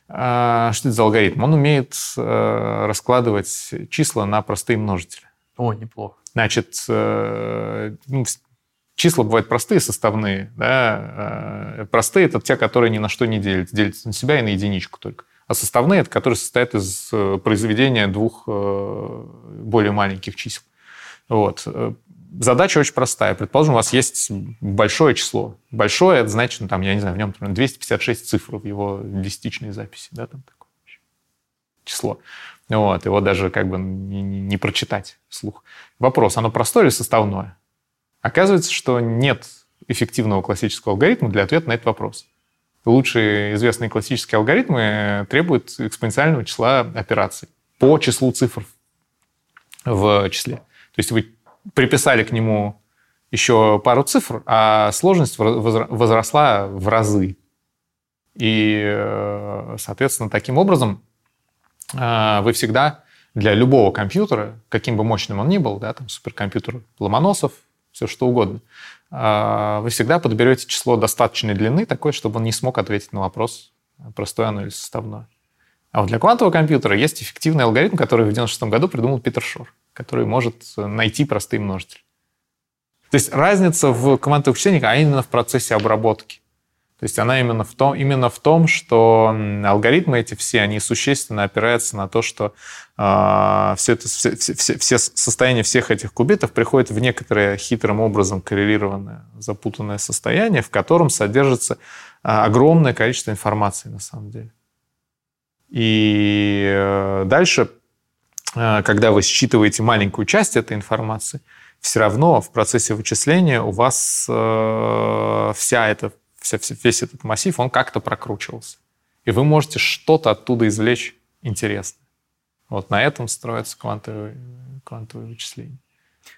А, что это за алгоритм? Он умеет э, раскладывать числа на простые множители. О, неплохо. Значит, э, ну, числа бывают простые, составные. Да? Э, простые — это те, которые ни на что не делятся. Делятся на себя и на единичку только. А составные — это которые состоят из произведения двух более маленьких чисел. Вот задача очень простая. Предположим, у вас есть большое число. Большое, это значит, ну, там, я не знаю, в нем например, 256 цифр в его десятичной записи, да, там такое число. Вот, его даже как бы не, не прочитать вслух. Вопрос, оно простое или составное? Оказывается, что нет эффективного классического алгоритма для ответа на этот вопрос. Лучшие известные классические алгоритмы требуют экспоненциального числа операций по числу цифр в числе. То есть вы приписали к нему еще пару цифр, а сложность возросла в разы. И, э, соответственно, таким образом э, вы всегда для любого компьютера, каким бы мощным он ни был, да, там суперкомпьютер Ломоносов, все что угодно, э, вы всегда подберете число достаточной длины, такое, чтобы он не смог ответить на вопрос, простое оно или составное. А вот для квантового компьютера есть эффективный алгоритм, который в 1996 году придумал Питер Шор который может найти простые множители. То есть разница в квантовых вычислениях, а именно в процессе обработки. То есть она именно в том, именно в том, что алгоритмы эти все, они существенно опираются на то, что э, все, это, все, все, все состояния всех этих кубитов приходят в некоторое хитрым образом коррелированное, запутанное состояние, в котором содержится э, огромное количество информации на самом деле. И э, дальше Э, когда вы считываете маленькую часть этой информации, все равно в процессе вычисления у вас э, вся эта, вся, весь этот массив, он как-то прокручивался. И вы можете что-то оттуда извлечь интересное. Вот на этом строятся квантовые, квантовые вычисления.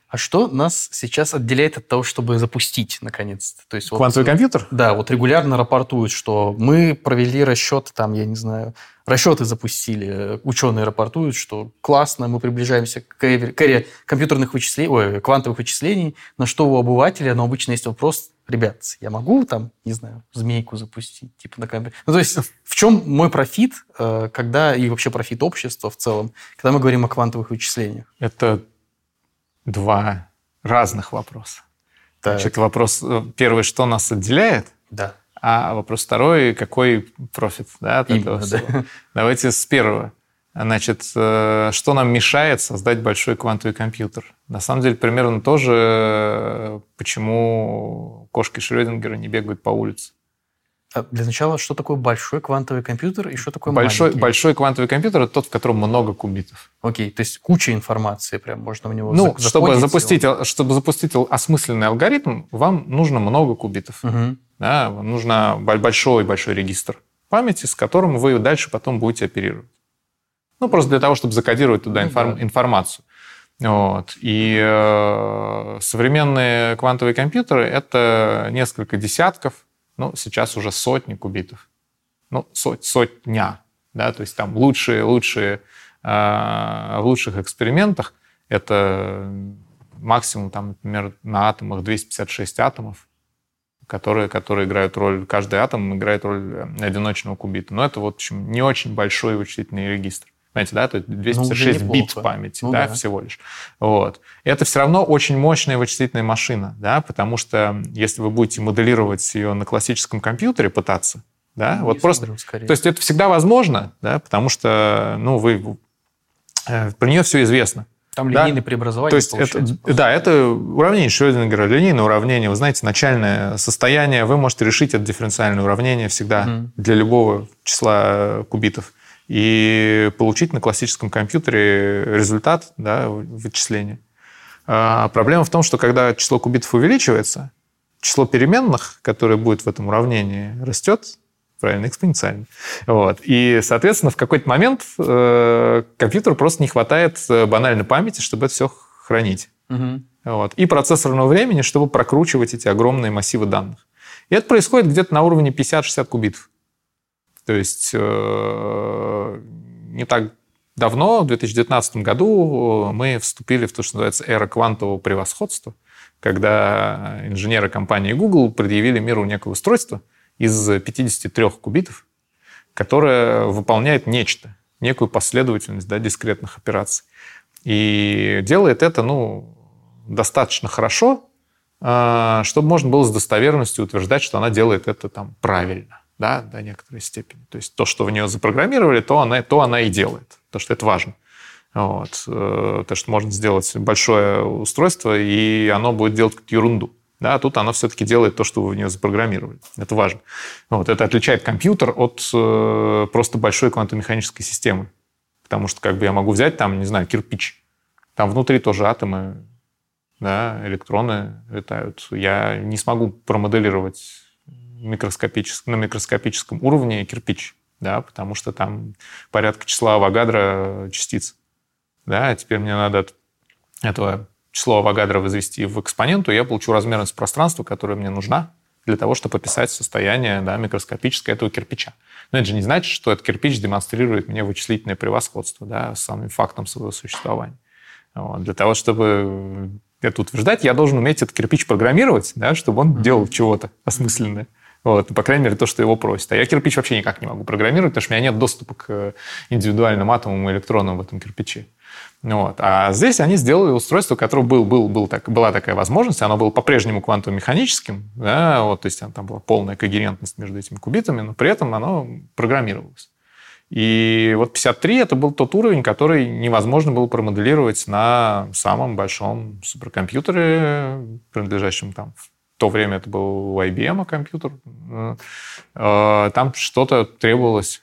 А что нас сейчас отделяет от того, чтобы запустить, наконец-то? То есть Квантовый вот, компьютер? Да, вот регулярно рапортуют, что мы провели расчет, там, я не знаю, расчеты запустили. Ученые рапортуют, что классно, мы приближаемся к эре компьютерных вычислений, ой, квантовых вычислений, на что у обывателя, но обычно есть вопрос, ребят, я могу там, не знаю, змейку запустить, типа на компьютер. Ну, то есть в чем мой профит, э, когда, и вообще профит общества в целом, когда мы говорим о квантовых вычислениях? Это два разных вопроса. Так. Значит, вопрос э, первый, что нас отделяет? Да. А вопрос второй, какой профит да, от Именно, этого всего? Да. Давайте с первого. Значит, э, что нам мешает создать большой квантовый компьютер? На самом деле, примерно то же, э, почему кошки Шрёдингера не бегают по улице. А для начала, что такое большой квантовый компьютер и что такое большой, маленький? Большой квантовый компьютер – это тот, в котором много кубитов. Окей, то есть куча информации, прям можно в него Ну, чтобы запустить, его. чтобы запустить осмысленный алгоритм, вам нужно много кубитов. Угу. Да, вам нужно большой-большой регистр памяти, с которым вы дальше потом будете оперировать. Ну, просто для того, чтобы закодировать туда ну, информ, да. информацию. Вот. И э, современные квантовые компьютеры – это несколько десятков – ну, сейчас уже сотни кубитов. Ну, сот, сотня, да, то есть там лучшие, лучшие, э, в лучших экспериментах это максимум, там, например, на атомах 256 атомов, которые, которые играют роль, каждый атом играет роль одиночного кубита. Но это, в общем, не очень большой вычислительный регистр. Понимаете, да, то есть 256 ну, бит памяти, ну, да, да, всего лишь. Вот. Это все равно очень мощная вычислительная машина, да, потому что если вы будете моделировать ее на классическом компьютере, пытаться, да, ну, вот просто... Скорее. То есть это всегда возможно, да, потому что, ну, вы... Э, про нее все известно. Там да? линейное преобразование То есть это, да, это уравнение Шрёдингера, линейное уравнение. Вы знаете, начальное состояние, вы можете решить это дифференциальное уравнение всегда угу. для любого числа кубитов и получить на классическом компьютере результат да, вычисления. А проблема в том, что когда число кубитов увеличивается, число переменных, которое будет в этом уравнении, растет, правильно, экспоненциально. Вот. И, соответственно, в какой-то момент э, компьютеру просто не хватает э, банальной памяти, чтобы это все хранить. Угу. Вот. И процессорного времени, чтобы прокручивать эти огромные массивы данных. И это происходит где-то на уровне 50-60 кубитов. То есть э, не так давно, в 2019 году, мы вступили в то, что называется эра квантового превосходства, когда инженеры компании Google предъявили миру некое устройство из 53 кубитов, которое выполняет нечто, некую последовательность да, дискретных операций. И делает это ну, достаточно хорошо, э, чтобы можно было с достоверностью утверждать, что она делает это там правильно да, до некоторой степени. То есть то, что в нее запрограммировали, то она, то она и делает, потому что это важно. Вот. Э, то, что можно сделать большое устройство, и оно будет делать какую-то ерунду. Да, тут оно все-таки делает то, что вы в нее запрограммировали. Это важно. Вот. Это отличает компьютер от э, просто большой квантомеханической системы. Потому что как бы я могу взять там, не знаю, кирпич. Там внутри тоже атомы, да, электроны летают. Я не смогу промоделировать микроскопическ... на микроскопическом уровне кирпич, да, потому что там порядка числа Авогадро частиц. Да, теперь мне надо этого число Авогадро возвести в экспоненту, и я получу размерность пространства, которая мне нужна для того, чтобы описать состояние да, микроскопическое этого кирпича. Но это же не значит, что этот кирпич демонстрирует мне вычислительное превосходство да, самым фактом своего существования. Вот. Для того, чтобы это утверждать, я должен уметь этот кирпич программировать, да, чтобы он делал чего-то осмысленное. Вот, по крайней мере, то, что его просят. А я кирпич вообще никак не могу программировать, потому что у меня нет доступа к индивидуальным атомам и электронам в этом кирпиче. Вот. А здесь они сделали устройство, у которого был, был, был так, была такая возможность, оно было по-прежнему квантово-механическим, да, вот, то есть там была полная когерентность между этими кубитами, но при этом оно программировалось. И вот 53 это был тот уровень, который невозможно было промоделировать на самом большом суперкомпьютере, принадлежащем там то время это был IBM компьютер. Э, там что-то требовалось,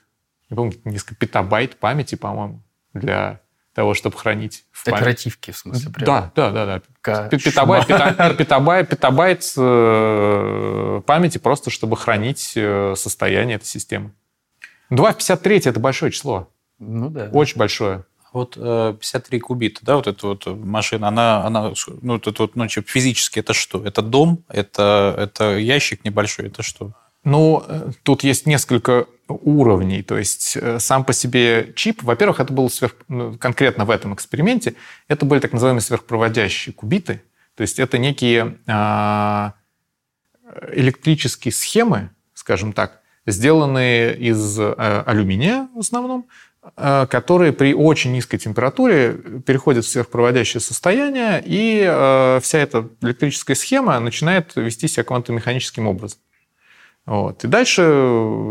не помню, несколько петабайт памяти, по-моему, для того, чтобы хранить в память. Оперативки, в смысле? Прям. Да, да, да. да. Петабайт, петабайт, петабайт, э, памяти просто, чтобы хранить э, состояние этой системы. 2 в 53 – это большое число. Ну да. Очень большое. Вот 53 э, кубита, да, вот эта вот машина, она, она ну, это вот, ну, физически это что? Это дом? Это, это ящик небольшой? Это что? Ну, э, тут есть несколько уровней. То есть э, сам по себе чип, во-первых, это был сверх... Ну, конкретно в этом эксперименте, это были так называемые сверхпроводящие кубиты. То есть это некие а, электрические схемы, скажем так, сделанные из алюминия в основном, которые при очень низкой температуре переходят в сверхпроводящее состояние, и э, вся эта электрическая схема начинает вести себя квантомеханическим образом. Вот. И дальше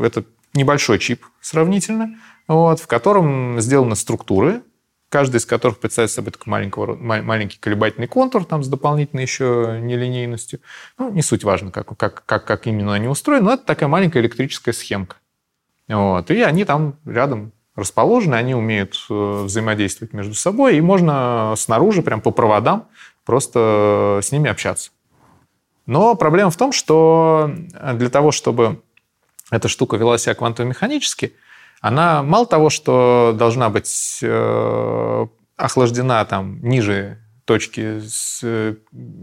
это небольшой чип сравнительно, вот, в котором сделаны структуры, каждая из которых представляет собой такой маленького, маленький колебательный контур там, с дополнительной еще нелинейностью. Ну, не суть важно, как, как, как, как именно они устроены, но это такая маленькая электрическая схемка. Вот. И они там рядом расположены, они умеют э, взаимодействовать между собой, и можно снаружи, прям по проводам, просто с ними общаться. Но проблема в том, что для того, чтобы эта штука вела себя квантово-механически, она мало того, что должна быть э, охлаждена там ниже точки э,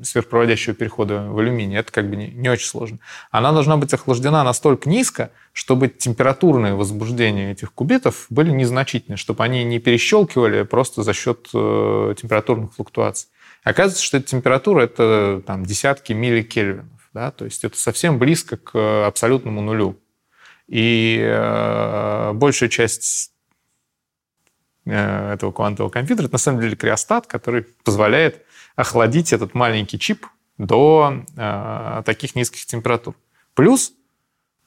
сверхпроводящего перехода в алюминий. Это как бы не, не очень сложно. Она должна быть охлаждена настолько низко, чтобы температурные возбуждения этих кубитов были незначительны, чтобы они не перещелкивали просто за счет э, температурных флуктуаций. Оказывается, что эта температура – это там, десятки милликельвинов. Да? То есть это совсем близко к абсолютному нулю. И э, большая часть Э, этого квантового компьютера, это на самом деле криостат, который позволяет охладить этот маленький чип до э, таких низких температур. Плюс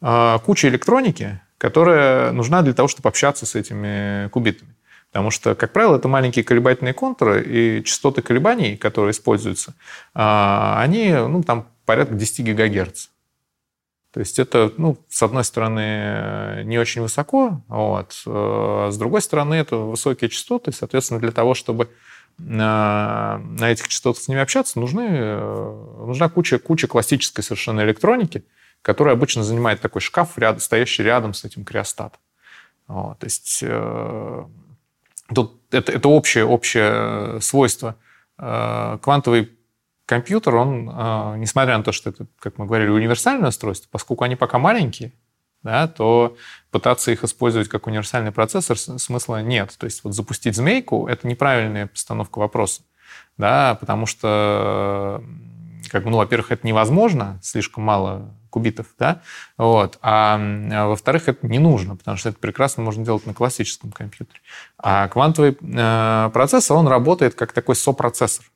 э, куча электроники, которая нужна для того, чтобы общаться с этими кубитами. Потому что, как правило, это маленькие колебательные контуры, и частоты колебаний, которые используются, они ну, там порядка 10 гигагерц. То есть это, ну, с одной стороны, не очень высоко, вот, а с другой стороны, это высокие частоты, соответственно, для того, чтобы на, на этих частотах с ними общаться, нужны, нужна куча, куча классической совершенно электроники, которая обычно занимает такой шкаф, ряд, стоящий рядом с этим криостатом. Вот, то есть э, тут это, это общее, общее свойство. Э, квантовый компьютер, он, э, несмотря на то, что это, как мы говорили, универсальное устройство, поскольку они пока маленькие, да, то пытаться их использовать как универсальный процессор смысла нет. То есть вот запустить змейку – это неправильная постановка вопроса, да, потому что, как бы, ну, во-первых, это невозможно, слишком мало кубитов, да, вот, а, а во-вторых, это не нужно, потому что это прекрасно можно делать на классическом компьютере. А квантовый э, процессор, он работает как такой сопроцессор,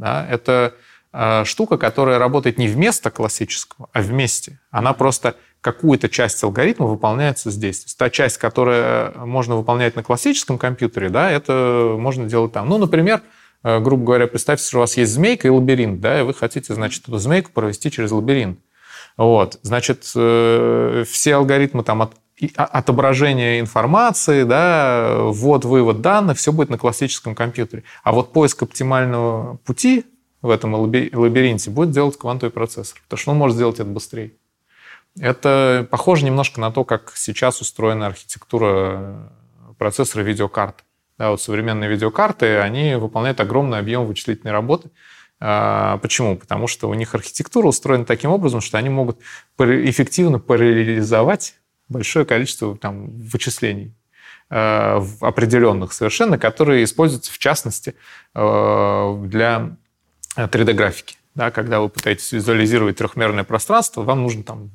да, это э, штука, которая работает не вместо классического, а вместе. Она просто какую-то часть алгоритма выполняется здесь. То есть та часть, которая можно выполнять на классическом компьютере, да, это можно делать там. Ну, например, э, грубо говоря, представьте, что у вас есть змейка и лабиринт, да, и вы хотите, значит, эту змейку провести через лабиринт. Вот, значит, э, все алгоритмы там от отображения информации, да, ввод, вывод данных, все будет на классическом компьютере. А вот поиск оптимального пути в этом лабиринте будет делать квантовый процессор, потому что он может сделать это быстрее. Это похоже немножко на то, как сейчас устроена архитектура процессора видеокарт. Да, вот современные видеокарты, они выполняют огромный объем вычислительной работы. А, почему? Потому что у них архитектура устроена таким образом, что они могут эффективно параллелизовать большое количество там, вычислений а, определенных совершенно, которые используются в частности а, для 3D-графики. Да, когда вы пытаетесь визуализировать трехмерное пространство, вам нужно там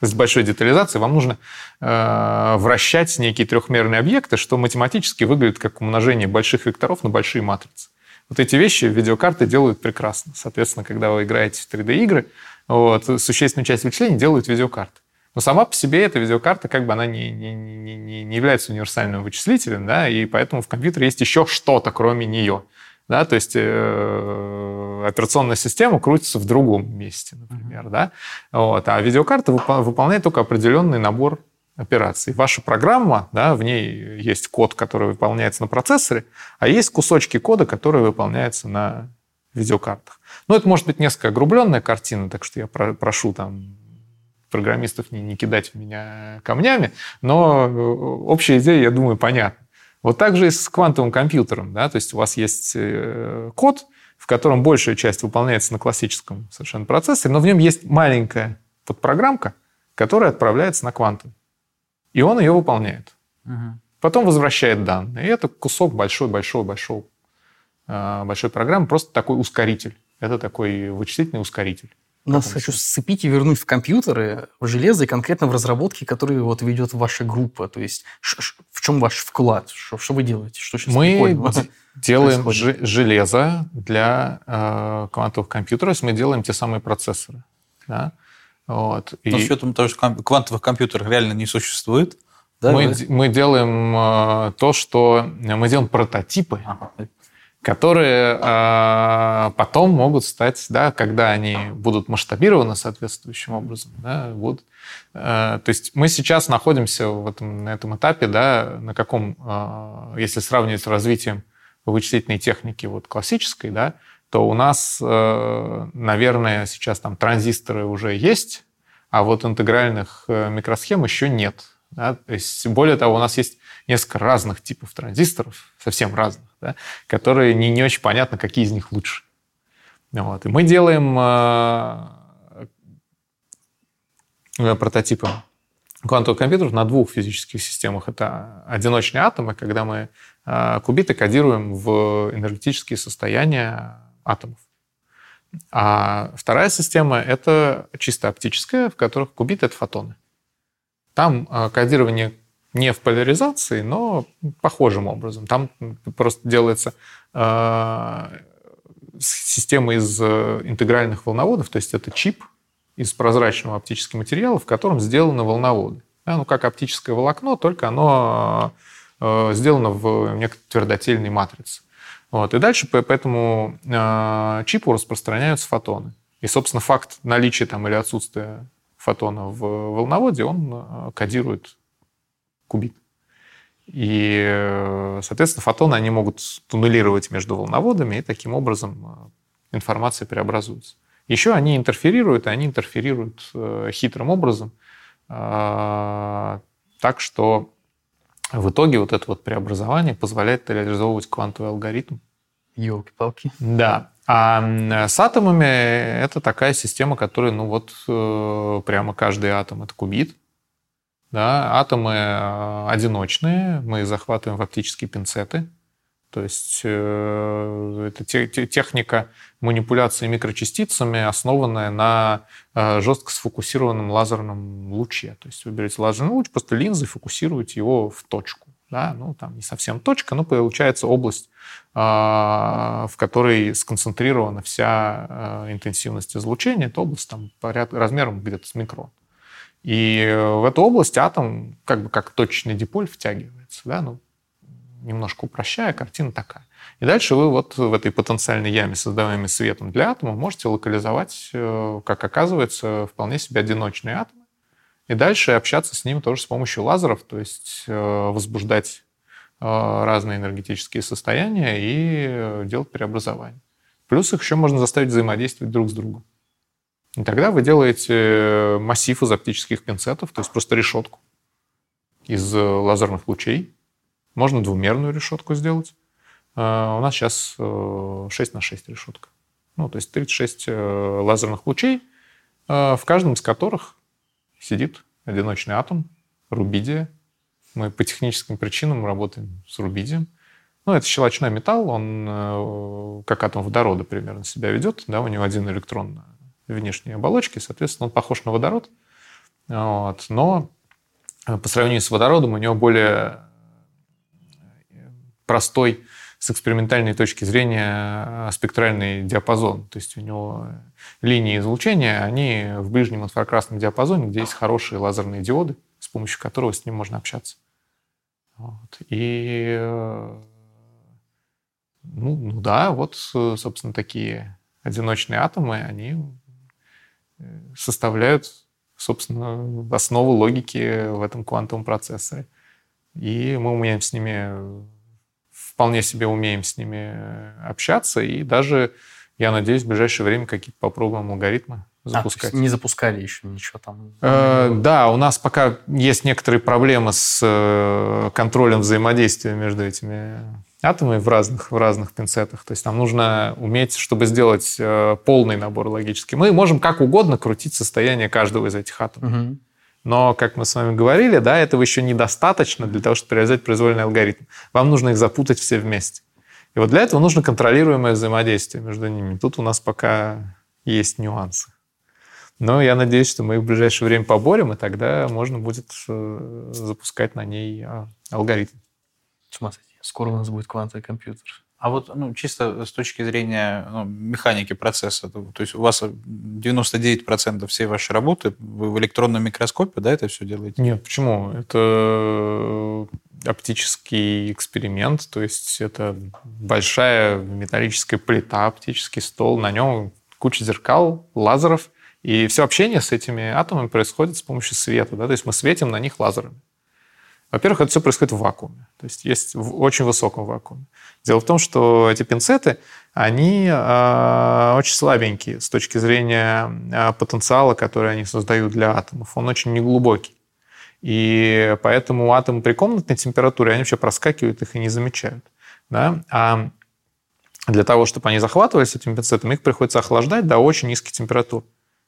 с большой детализацией, вам нужно э, вращать некие трехмерные объекты, что математически выглядит как умножение больших векторов на большие матрицы. Вот эти вещи видеокарты делают прекрасно. Соответственно, когда вы играете в 3D-игры, вот, существенную часть вычислений делают видеокарты. Но сама по себе эта видеокарта, как бы она не, не, не, не является универсальным вычислителем, да, и поэтому в компьютере есть еще что-то, кроме нее. Да, то есть э, операционная система крутится в другом месте, например. Mm-hmm. Да? Вот, а видеокарта выпол- выполняет только определенный набор операций. Ваша программа, да, в ней есть код, который выполняется на процессоре, а есть кусочки кода, которые выполняются на видеокартах. Ну, это может быть несколько огрубленная картина, так что я про- прошу там программистов не, не кидать в меня камнями, но э, общая идея, я думаю, понятна. Вот так же и с квантовым компьютером. Да? То есть у вас есть э, код, в котором большая часть выполняется на классическом совершенно процессоре, но в нем есть маленькая подпрограммка, которая отправляется на квантовый. И он ее выполняет. Угу. Потом возвращает данные. И это кусок большой-большой-большой э, большой программы, просто такой ускоритель. Это такой вычислительный ускоритель. Нас хочу сцепить и вернуть в компьютеры, в железо, и конкретно в разработки, которые вот ведет ваша группа. То есть в чем ваш вклад? Что, что вы делаете? Что сейчас Мы делаем происходит? железо для э, квантовых компьютеров, мы делаем те самые процессоры. Да? Вот. Но и... с учетом того, что квантовых компьютеров реально не существует, да, мы, мы делаем э, то, что мы делаем прототипы. Ага которые э, потом могут стать, да, когда они будут масштабированы соответствующим образом, да, будут. Э, то есть мы сейчас находимся в этом, на этом этапе, да, на каком, э, если сравнивать с развитием вычислительной техники вот классической, да, то у нас, наверное, сейчас там транзисторы уже есть, а вот интегральных микросхем еще нет. Да? То есть, более того, у нас есть несколько разных типов транзисторов, совсем разных, да, которые не, не очень понятно, какие из них лучше. Вот. И мы делаем э, э, прототипы квантовых компьютеров на двух физических системах. Это одиночные атомы, когда мы э, кубиты кодируем в энергетические состояния атомов. А вторая система — это чисто оптическая, в которых кубиты — это фотоны. Там э, кодирование не в поляризации, но похожим образом. Там просто делается э, система из э, интегральных волноводов, то есть это чип из прозрачного оптического материала, в котором сделаны волноводы. Да, ну, как оптическое волокно, только оно э, сделано в некой твердотельной матрице. Вот. И дальше по, этому э, чипу распространяются фотоны. И, собственно, факт наличия там, или отсутствия фотона в волноводе, он кодирует кубит. И, э, соответственно, фотоны, они могут туннелировать между волноводами, и таким образом э, информация преобразуется. Еще они интерферируют, и они интерферируют хитрым образом, так что в итоге вот это вот преобразование позволяет реализовывать квантовый алгоритм. Елки-палки. Да. А с атомами это такая система, которая, ну вот, э, прямо каждый атом это кубит. Да, атомы э, одиночные, мы захватываем фактически пинцеты. То есть э, это техника манипуляции микрочастицами, основанная на жестко сфокусированном лазерном луче. То есть вы берете лазерный луч, просто линзы фокусируете его в точку да, ну там не совсем точка, но получается область, а, в которой сконцентрирована вся а, интенсивность излучения, это область там поряд, размером где-то с микрон. И в эту область атом как бы как точечный диполь втягивается, да, ну, немножко упрощая, картина такая. И дальше вы вот в этой потенциальной яме, создаваемой светом для атома, можете локализовать, э, как оказывается, вполне себе одиночный атом, и дальше общаться с ним тоже с помощью лазеров, то есть э, возбуждать э, разные энергетические состояния и э, делать преобразование. Плюс их еще можно заставить взаимодействовать друг с другом. И тогда вы делаете массив из оптических пинцетов, то есть просто решетку из лазерных лучей. Можно двумерную решетку сделать. У нас сейчас 6 на 6 решетка. Ну, то есть 36 лазерных лучей, в каждом из которых сидит одиночный атом, рубидия. Мы по техническим причинам работаем с рубидием. Ну, это щелочной металл, он э, как атом водорода примерно себя ведет. Да, у него один электрон внешней оболочке, соответственно, он похож на водород. Вот. Но по сравнению с водородом у него более простой с экспериментальной точки зрения э, спектральный диапазон. То есть у него линии излучения, они в ближнем инфракрасном диапазоне, где есть хорошие лазерные диоды, с помощью которого с ним можно общаться. Вот. И э, ну, ну да, вот, собственно, такие одиночные атомы, они э, составляют, собственно, основу логики в этом квантовом процессоре. И мы умеем с ними вполне себе умеем с ними э, общаться, и даже, я надеюсь, в ближайшее время какие-то попробуем алгоритмы запускать. А, не запускали еще ничего там? Э, да, у нас пока есть некоторые проблемы с э, контролем взаимодействия между этими атомами в разных, в разных пинцетах. То есть нам нужно уметь, чтобы сделать э, полный набор логический. Мы можем как угодно крутить состояние каждого из этих атомов. Угу. Но, как мы с вами говорили, да, этого еще недостаточно для того, чтобы реализовать произвольный алгоритм. Вам нужно их запутать все вместе. И вот для этого нужно контролируемое взаимодействие между ними. Тут у нас пока есть нюансы. Но я надеюсь, что мы их в ближайшее время поборем, и тогда можно будет э, запускать на ней а, алгоритм. Смотрите, скоро у нас будет квантовый компьютер. А вот ну, чисто с точки зрения ну, механики процесса, то, то есть у вас 99% всей вашей работы вы в электронном микроскопе, да, это все делаете? Нет, почему? Это оптический эксперимент, то есть это большая металлическая плита, оптический стол, на нем куча зеркал, лазеров, и все общение с этими атомами происходит с помощью света, да, то есть мы светим на них лазерами. Во-первых, это все происходит в вакууме, то есть есть в очень высоком вакууме. Дело в том, что эти пинцеты, они э, очень слабенькие с точки зрения э, потенциала, который они создают для атомов. Он очень неглубокий. И поэтому атомы при комнатной температуре, они вообще проскакивают их и не замечают. Да? А для того, чтобы они захватывались этим пинцетом, их приходится охлаждать до очень низких температур.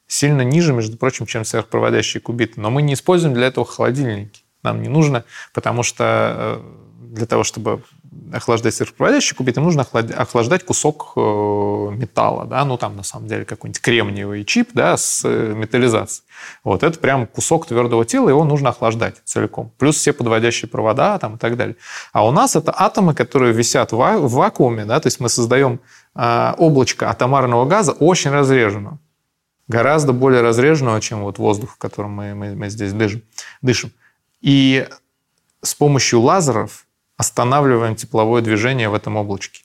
Сильно ниже, между прочим, чем сверхпроводящие кубиты. Но мы не используем для этого холодильники нам не нужно, потому что э, для того, чтобы охлаждать сверхпроводящий кубит, им нужно охлаждать кусок э, металла, да, ну там на самом деле какой-нибудь кремниевый чип, да, с э, металлизацией. Вот это прям кусок твердого тела, его нужно охлаждать целиком. Плюс все подводящие провода там и так далее. А у нас это атомы, которые висят в вакууме, да, то есть мы создаем облачко атомарного газа очень разреженного гораздо более разреженного, чем вот воздух, в котором мы, мы, мы здесь дышим. дышим. И с помощью лазеров останавливаем тепловое движение в этом облачке.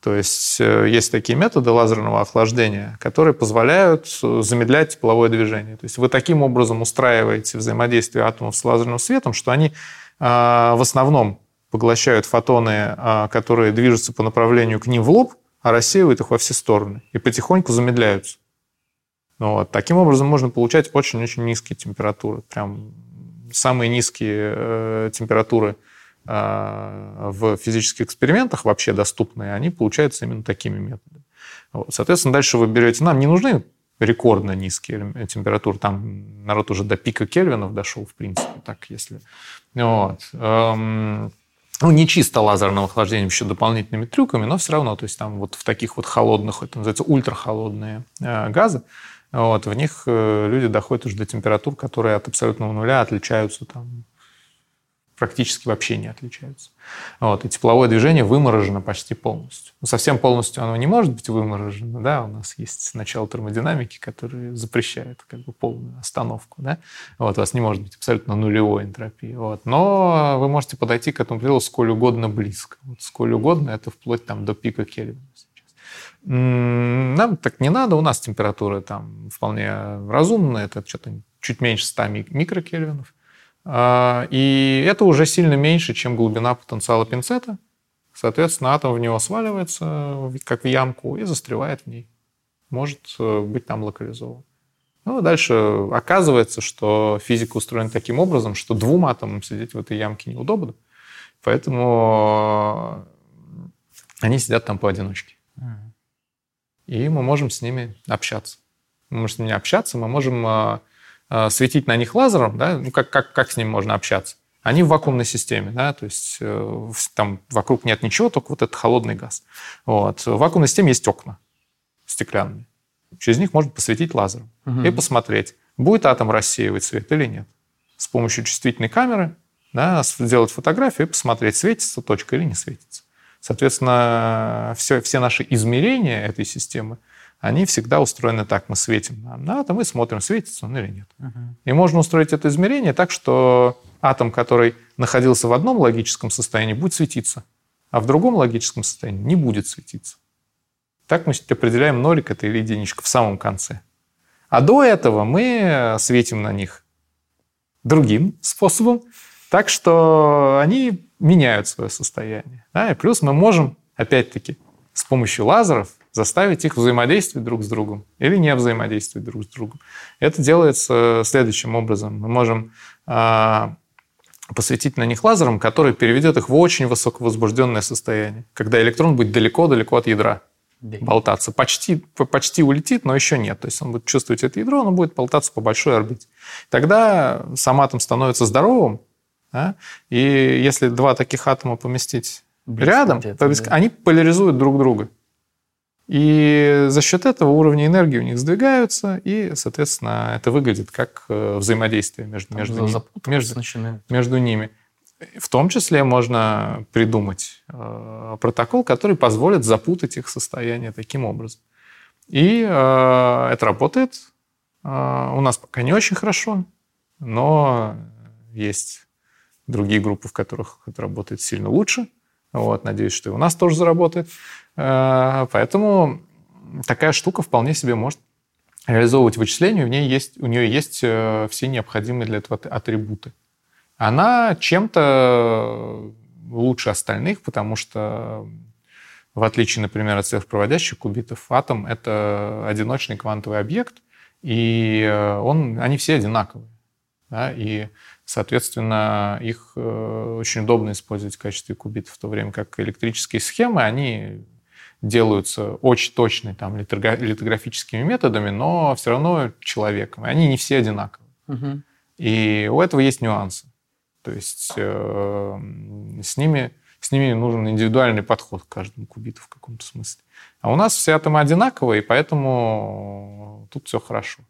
То есть э, есть такие методы лазерного охлаждения, которые позволяют э, замедлять тепловое движение. То есть вы таким образом устраиваете взаимодействие атомов с лазерным светом, что они в основном поглощают фотоны, которые движутся по направлению к ним в лоб, а рассеивают их во все стороны и потихоньку замедляются. Вот. Таким образом можно получать очень-очень низкие температуры. Прям самые низкие э, температуры э, в физических экспериментах вообще доступные, они получаются именно такими методами. Вот. Соответственно, дальше вы берете... Нам не нужны рекордно низкие температуры. Там народ уже до пика Кельвинов дошел, в принципе, так если... Вот. Эм, ну, не чисто лазерным охлаждением, еще дополнительными трюками, но все равно, то есть там вот в таких вот холодных, это называется ультрахолодные э, газы, вот, в них э, люди доходят уже до температур, которые от абсолютного нуля отличаются там практически вообще не отличаются. Вот, и тепловое движение выморожено почти полностью. Ну, совсем полностью оно не может быть выморожено, да, у нас есть начало термодинамики, который запрещает как бы полную остановку, да, вот, у вас не может быть абсолютно нулевой энтропии, вот, но вы можете подойти к этому пределу сколь угодно близко, вот, сколь угодно, это вплоть там до пика Кельвина. Нам так не надо, у нас температура там вполне разумная, это что-то чуть меньше 100 микрокельвинов. А, и это уже сильно меньше, чем глубина потенциала пинцета. Соответственно, атом в него сваливается, как в ямку, и застревает в ней. Может э, быть там локализован. Ну, и дальше оказывается, что физика устроена таким образом, что двум атомам сидеть в этой ямке неудобно. Поэтому э, они сидят там поодиночке и мы можем с ними общаться. Мы можем с ними общаться, мы можем э, э, светить на них лазером, да, ну как, как, как с ними можно общаться? Они в вакуумной системе, да, то есть э, там вокруг нет ничего, только вот этот холодный газ. Вот. В вакуумной системе есть окна стеклянные. Через них можно посветить лазером угу. и посмотреть, будет атом рассеивать свет или нет. С помощью чувствительной камеры да, сделать фотографию и посмотреть, светится точка или не светится. Соответственно, все, все наши измерения этой системы, они всегда устроены так. Мы светим на атом и смотрим, светится он или нет. Uh-huh. И можно устроить это измерение так, что атом, который находился в одном логическом состоянии, будет светиться, а в другом логическом состоянии не будет светиться. Так мы определяем нолик это или единичка в самом конце. А до этого мы светим на них другим способом, так что они меняют свое состояние. Да? И плюс мы можем, опять-таки, с помощью лазеров заставить их взаимодействовать друг с другом или не взаимодействовать друг с другом. Это делается следующим образом. Мы можем э, посветить на них лазером, который переведет их в очень высоковозбужденное состояние, когда электрон будет далеко-далеко от ядра болтаться. Почти, почти улетит, но еще нет. То есть он будет чувствовать это ядро, он будет болтаться по большой орбите. Тогда сам атом становится здоровым, да? И если два таких атома поместить Близко рядом, то да. они поляризуют друг друга. И за счет этого уровни энергии у них сдвигаются, и, соответственно, это выглядит как э, взаимодействие между, между, ними, между, между ними. В том числе можно придумать э, протокол, который позволит запутать их состояние таким образом. И э, это работает. Э, у нас пока не очень хорошо, но есть другие группы, в которых это работает сильно лучше. Вот, надеюсь, что и у нас тоже заработает. Э, поэтому такая штука вполне себе может реализовывать вычисления, у нее есть, у нее есть э, все необходимые для этого атрибуты. Она чем-то лучше остальных, потому что в отличие, например, от сверхпроводящих кубитов, атом — это одиночный квантовый объект, и э, он, они все одинаковые. Да? И Соответственно, их э, очень удобно использовать в качестве кубитов, в то время как электрические схемы, они делаются очень точно там, литографическими методами, но все равно человеком. И они не все одинаковые. Угу. И у этого есть нюансы. То есть э, с, ними, с ними нужен индивидуальный подход к каждому кубиту в каком-то смысле. А у нас все атомы одинаковые, и поэтому тут все хорошо.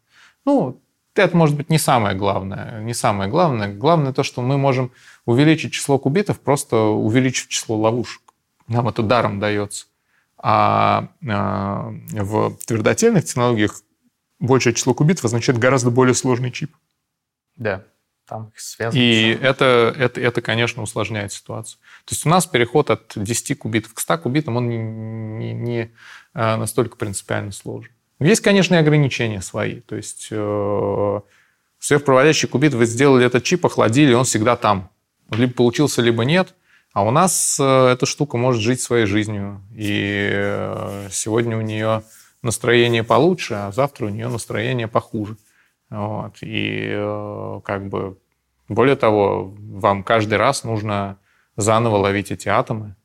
Ну, это может быть не самое главное. Не самое главное. Главное то, что мы можем увеличить число кубитов, просто увеличив число ловушек. Нам это даром дается. А, а в твердотельных технологиях большее число кубитов означает гораздо более сложный чип. Да. там их связывать. И это, это, это, конечно, усложняет ситуацию. То есть у нас переход от 10 кубитов к 100 кубитам, он не, не, не э, настолько принципиально сложен. Есть, конечно, и ограничения свои. То есть э, сверхпроводящий кубит, вы сделали этот чип, охладили, он всегда там. Либо получился, либо нет. А у нас э, эта штука может жить своей жизнью. И э, сегодня у нее настроение получше, а завтра у нее настроение похуже. Вот. И э, как бы более того, вам каждый раз нужно заново ловить эти атомы.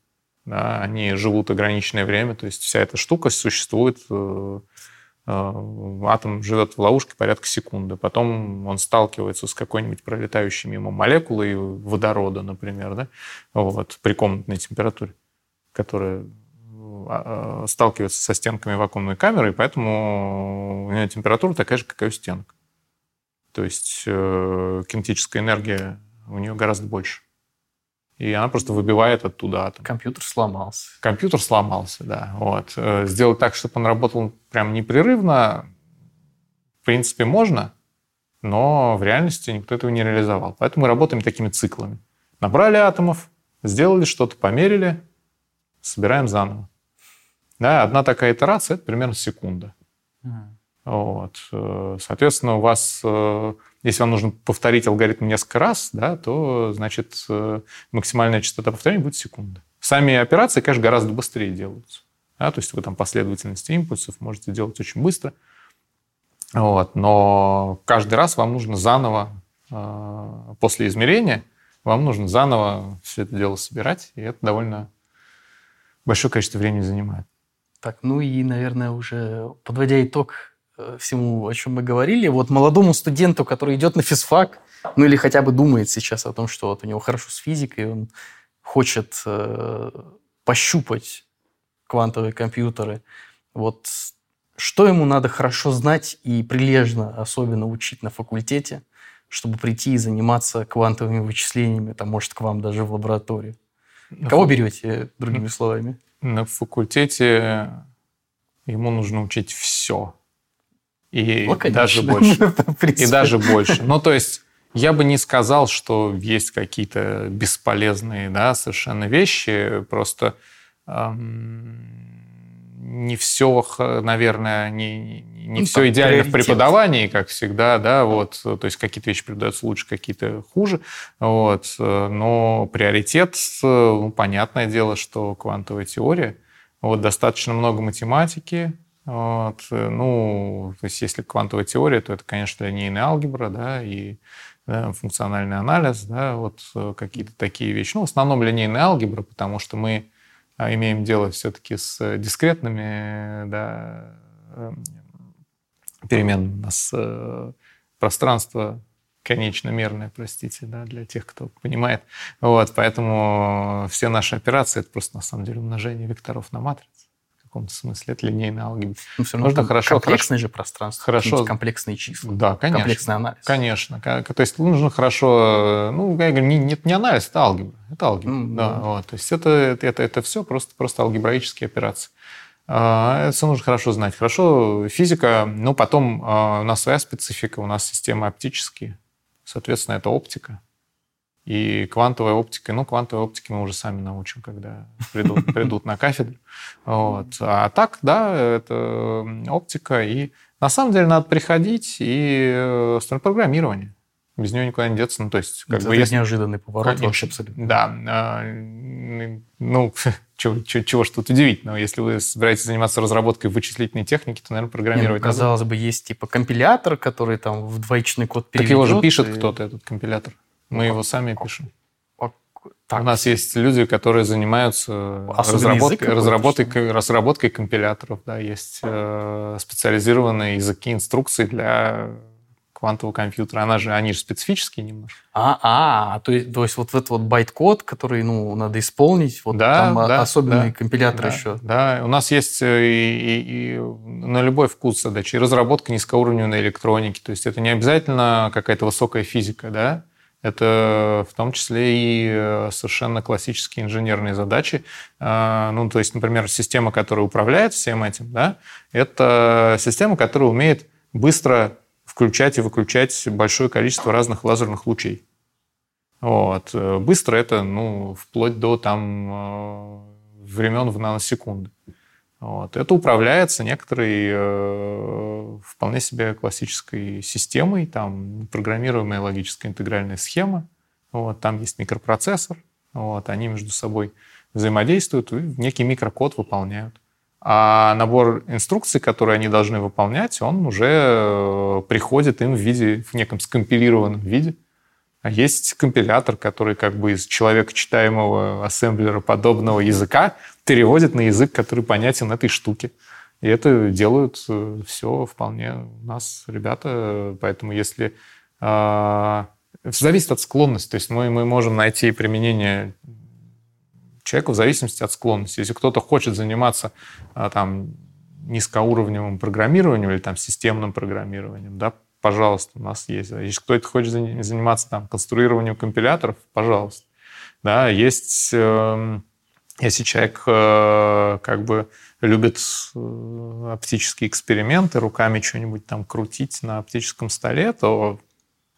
Да, они живут ограниченное время, то есть вся эта штука существует атом живет в ловушке порядка секунды. Потом он сталкивается с какой-нибудь пролетающей мимо молекулой водорода, например, да, вот, при комнатной температуре, которая а, а, сталкивается со стенками вакуумной камеры, и поэтому у нее температура такая же, как и у стенок. То есть э, кинетическая энергия у нее гораздо больше и она просто выбивает оттуда атом. Компьютер сломался. Компьютер сломался, да. Вот. Э, сделать так, чтобы он работал прям непрерывно, в принципе, можно, но в реальности никто этого не реализовал. Поэтому мы работаем такими циклами. Набрали атомов, сделали что-то, померили, собираем заново. Да, одна такая итерация – это примерно секунда. Mm. Вот. Э, соответственно, у вас э, если вам нужно повторить алгоритм несколько раз, да, то, значит, э, максимальная частота повторения будет секунда. Сами операции, конечно, гораздо быстрее делаются. Да, то есть вы там последовательности импульсов можете делать очень быстро. Вот, но каждый раз вам нужно заново, э, после измерения, вам нужно заново все это дело собирать, и это довольно большое количество времени занимает. Так, ну и, наверное, уже подводя итог всему, о чем мы говорили, вот молодому студенту, который идет на физфак, ну или хотя бы думает сейчас о том, что вот у него хорошо с физикой, он хочет э, пощупать квантовые компьютеры, вот что ему надо хорошо знать и прилежно особенно учить на факультете, чтобы прийти и заниматься квантовыми вычислениями, там, может, к вам даже в лабораторию? На Кого фак... берете, другими словами? На факультете ему нужно учить все. И ну, даже больше. И даже больше. Ну, то есть я бы не сказал, что есть какие-то бесполезные, да, совершенно вещи. Просто эм, не все, наверное, не, не ну, все идеально в преподавании, как всегда, да, вот, то есть какие-то вещи преподаются лучше, какие-то хуже, вот, но приоритет, ну, понятное дело, что квантовая теория, вот, достаточно много математики, вот. Ну, то есть если квантовая теория, то это, конечно, линейная алгебра, да, и да, функциональный анализ, да, вот э, какие-то такие вещи. Ну, в основном линейная алгебра, потому что мы а, имеем дело все-таки с дискретными, да, эм, переменными. У нас э, пространство конечномерное, простите, да, для тех, кто понимает. Вот, поэтому все наши операции — это просто, на самом деле, умножение векторов на матрице каком-то смысле. Это линейная алгебра. Но все равно хорошо, комплексное хорошо, же пространство. Хорошо. Комплексные числа. Да, конечно. Комплексный анализ. Конечно. То есть нужно хорошо... Ну, я говорю, не, не анализ, это алгебра. Это алгебра. Mm, да. Вот. То есть это, это, это все просто, просто алгебраические операции. А, это все нужно хорошо знать. Хорошо, физика, ну, потом а, у нас своя специфика, у нас системы оптические, соответственно, это оптика. И квантовая оптика, ну, квантовой оптики мы уже сами научим, когда придут, придут на кафедру. Вот. А так, да, это оптика. И на самом деле надо приходить и э, строить программирование. Без него никуда не деться. Ну, то есть, как это бы, если... неожиданный поворот Конечно. вообще абсолютно. Да. А, ну, чего, чего, чего ж тут удивительного? Если вы собираетесь заниматься разработкой вычислительной техники, то, наверное, программировать Нет, ну, Казалось бы, есть типа компилятор, который там в двоечный код переведет. Так его же пишет и... кто-то, этот компилятор. Мы его сами пишем. Так. У нас есть люди, которые занимаются разработкой, разработкой, разработкой компиляторов. Да, есть э, специализированные языки инструкций для квантового компьютера. Она же, они же специфические немножко. А, а, то есть, то есть вот этот вот байт-код, который, ну, надо исполнить, вот да, там да, особенный да, компилятор да, еще. Да, у нас есть э, и, и, и на любой вкус задачи. И разработка низкоуровневой электроники. То есть это не обязательно какая-то высокая физика, да, это в том числе и э, совершенно классические инженерные задачи. А, ну, то есть, например, система, которая управляет всем этим, да, это система, которая умеет быстро включать и выключать большое количество разных лазерных лучей. Вот. Быстро это, ну, вплоть до там э, времен в наносекунды. Вот. Это управляется некоторой э, вполне себе классической системой, там программируемая логическая интегральная схема, вот, там есть микропроцессор, вот, они между собой взаимодействуют и некий микрокод выполняют. А набор инструкций, которые они должны выполнять, он уже э, приходит им в виде, в неком скомпилированном виде. А есть компилятор, который как бы из человека читаемого ассемблера подобного языка переводит на язык, который понятен этой штуке. И это делают э, все вполне у нас ребята. Поэтому если... Э, зависит от склонности. То есть мы, мы можем найти применение человеку в зависимости от склонности. Если кто-то хочет заниматься а, там, низкоуровневым программированием или там, системным программированием, да, пожалуйста, у нас есть. Если кто-то хочет заниматься там, конструированием компиляторов, пожалуйста. Да, есть, э, если человек э, как бы любит э, оптические эксперименты, руками что-нибудь там крутить на оптическом столе, то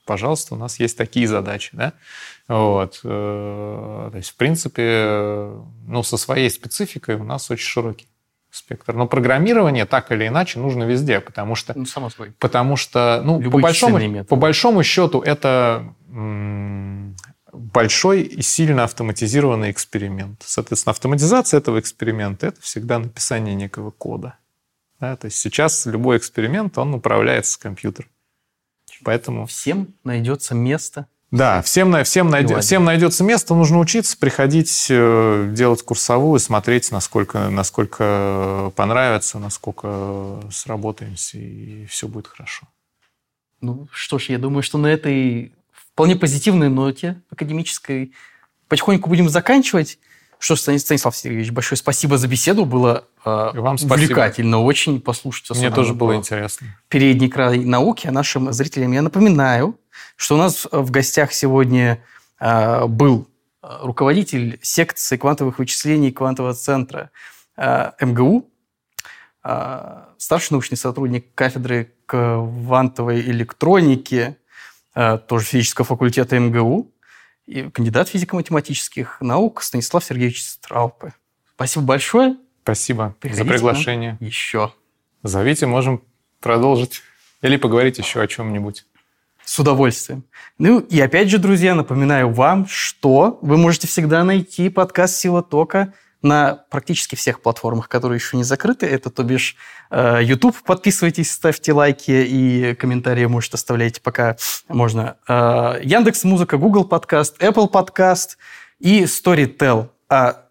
пожалуйста, у нас есть такие задачи, да, вот, э, то есть, в принципе, ну, со своей спецификой у нас очень широкий спектр. Но программирование так или иначе нужно везде, потому что... Ну, само собой. Потому что, ну, по большому, по большому счету, это большой и сильно автоматизированный эксперимент. Соответственно, автоматизация этого эксперимента – это всегда написание некого кода. Да? То есть сейчас любой эксперимент, он управляется компьютером. Поэтому... Всем найдется место. Да, всем, всем, найдет, всем найдется место, нужно учиться, приходить, э, делать курсовую, смотреть, насколько, насколько понравится, насколько сработаемся, и все будет хорошо. Ну что ж, я думаю, что на этой вполне позитивной ноте академической потихоньку будем заканчивать. Что ж, Станислав Сергеевич, большое спасибо за беседу. Было э, Вам увлекательно очень послушать. Мне тоже было интересно. Передний край науки. А нашим зрителям я напоминаю, что у нас в гостях сегодня э, был руководитель секции квантовых вычислений квантового центра э, МГУ, э, старший научный сотрудник кафедры квантовой электроники, тоже физического факультета МГУ, и кандидат физико-математических наук Станислав Сергеевич Страупы. Спасибо большое. Спасибо Приходите за приглашение. Еще. Зовите, можем продолжить. Или поговорить еще о чем-нибудь. С удовольствием. Ну и опять же, друзья, напоминаю вам, что вы можете всегда найти подкаст «Сила тока» на практически всех платформах, которые еще не закрыты. Это, то бишь, э, YouTube. Подписывайтесь, ставьте лайки и комментарии можете оставлять, пока можно. Э, Яндекс Музыка, Google Подкаст, Apple Подкаст и Storytel. А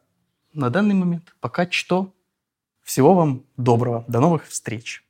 на данный момент пока что всего вам доброго. До новых встреч.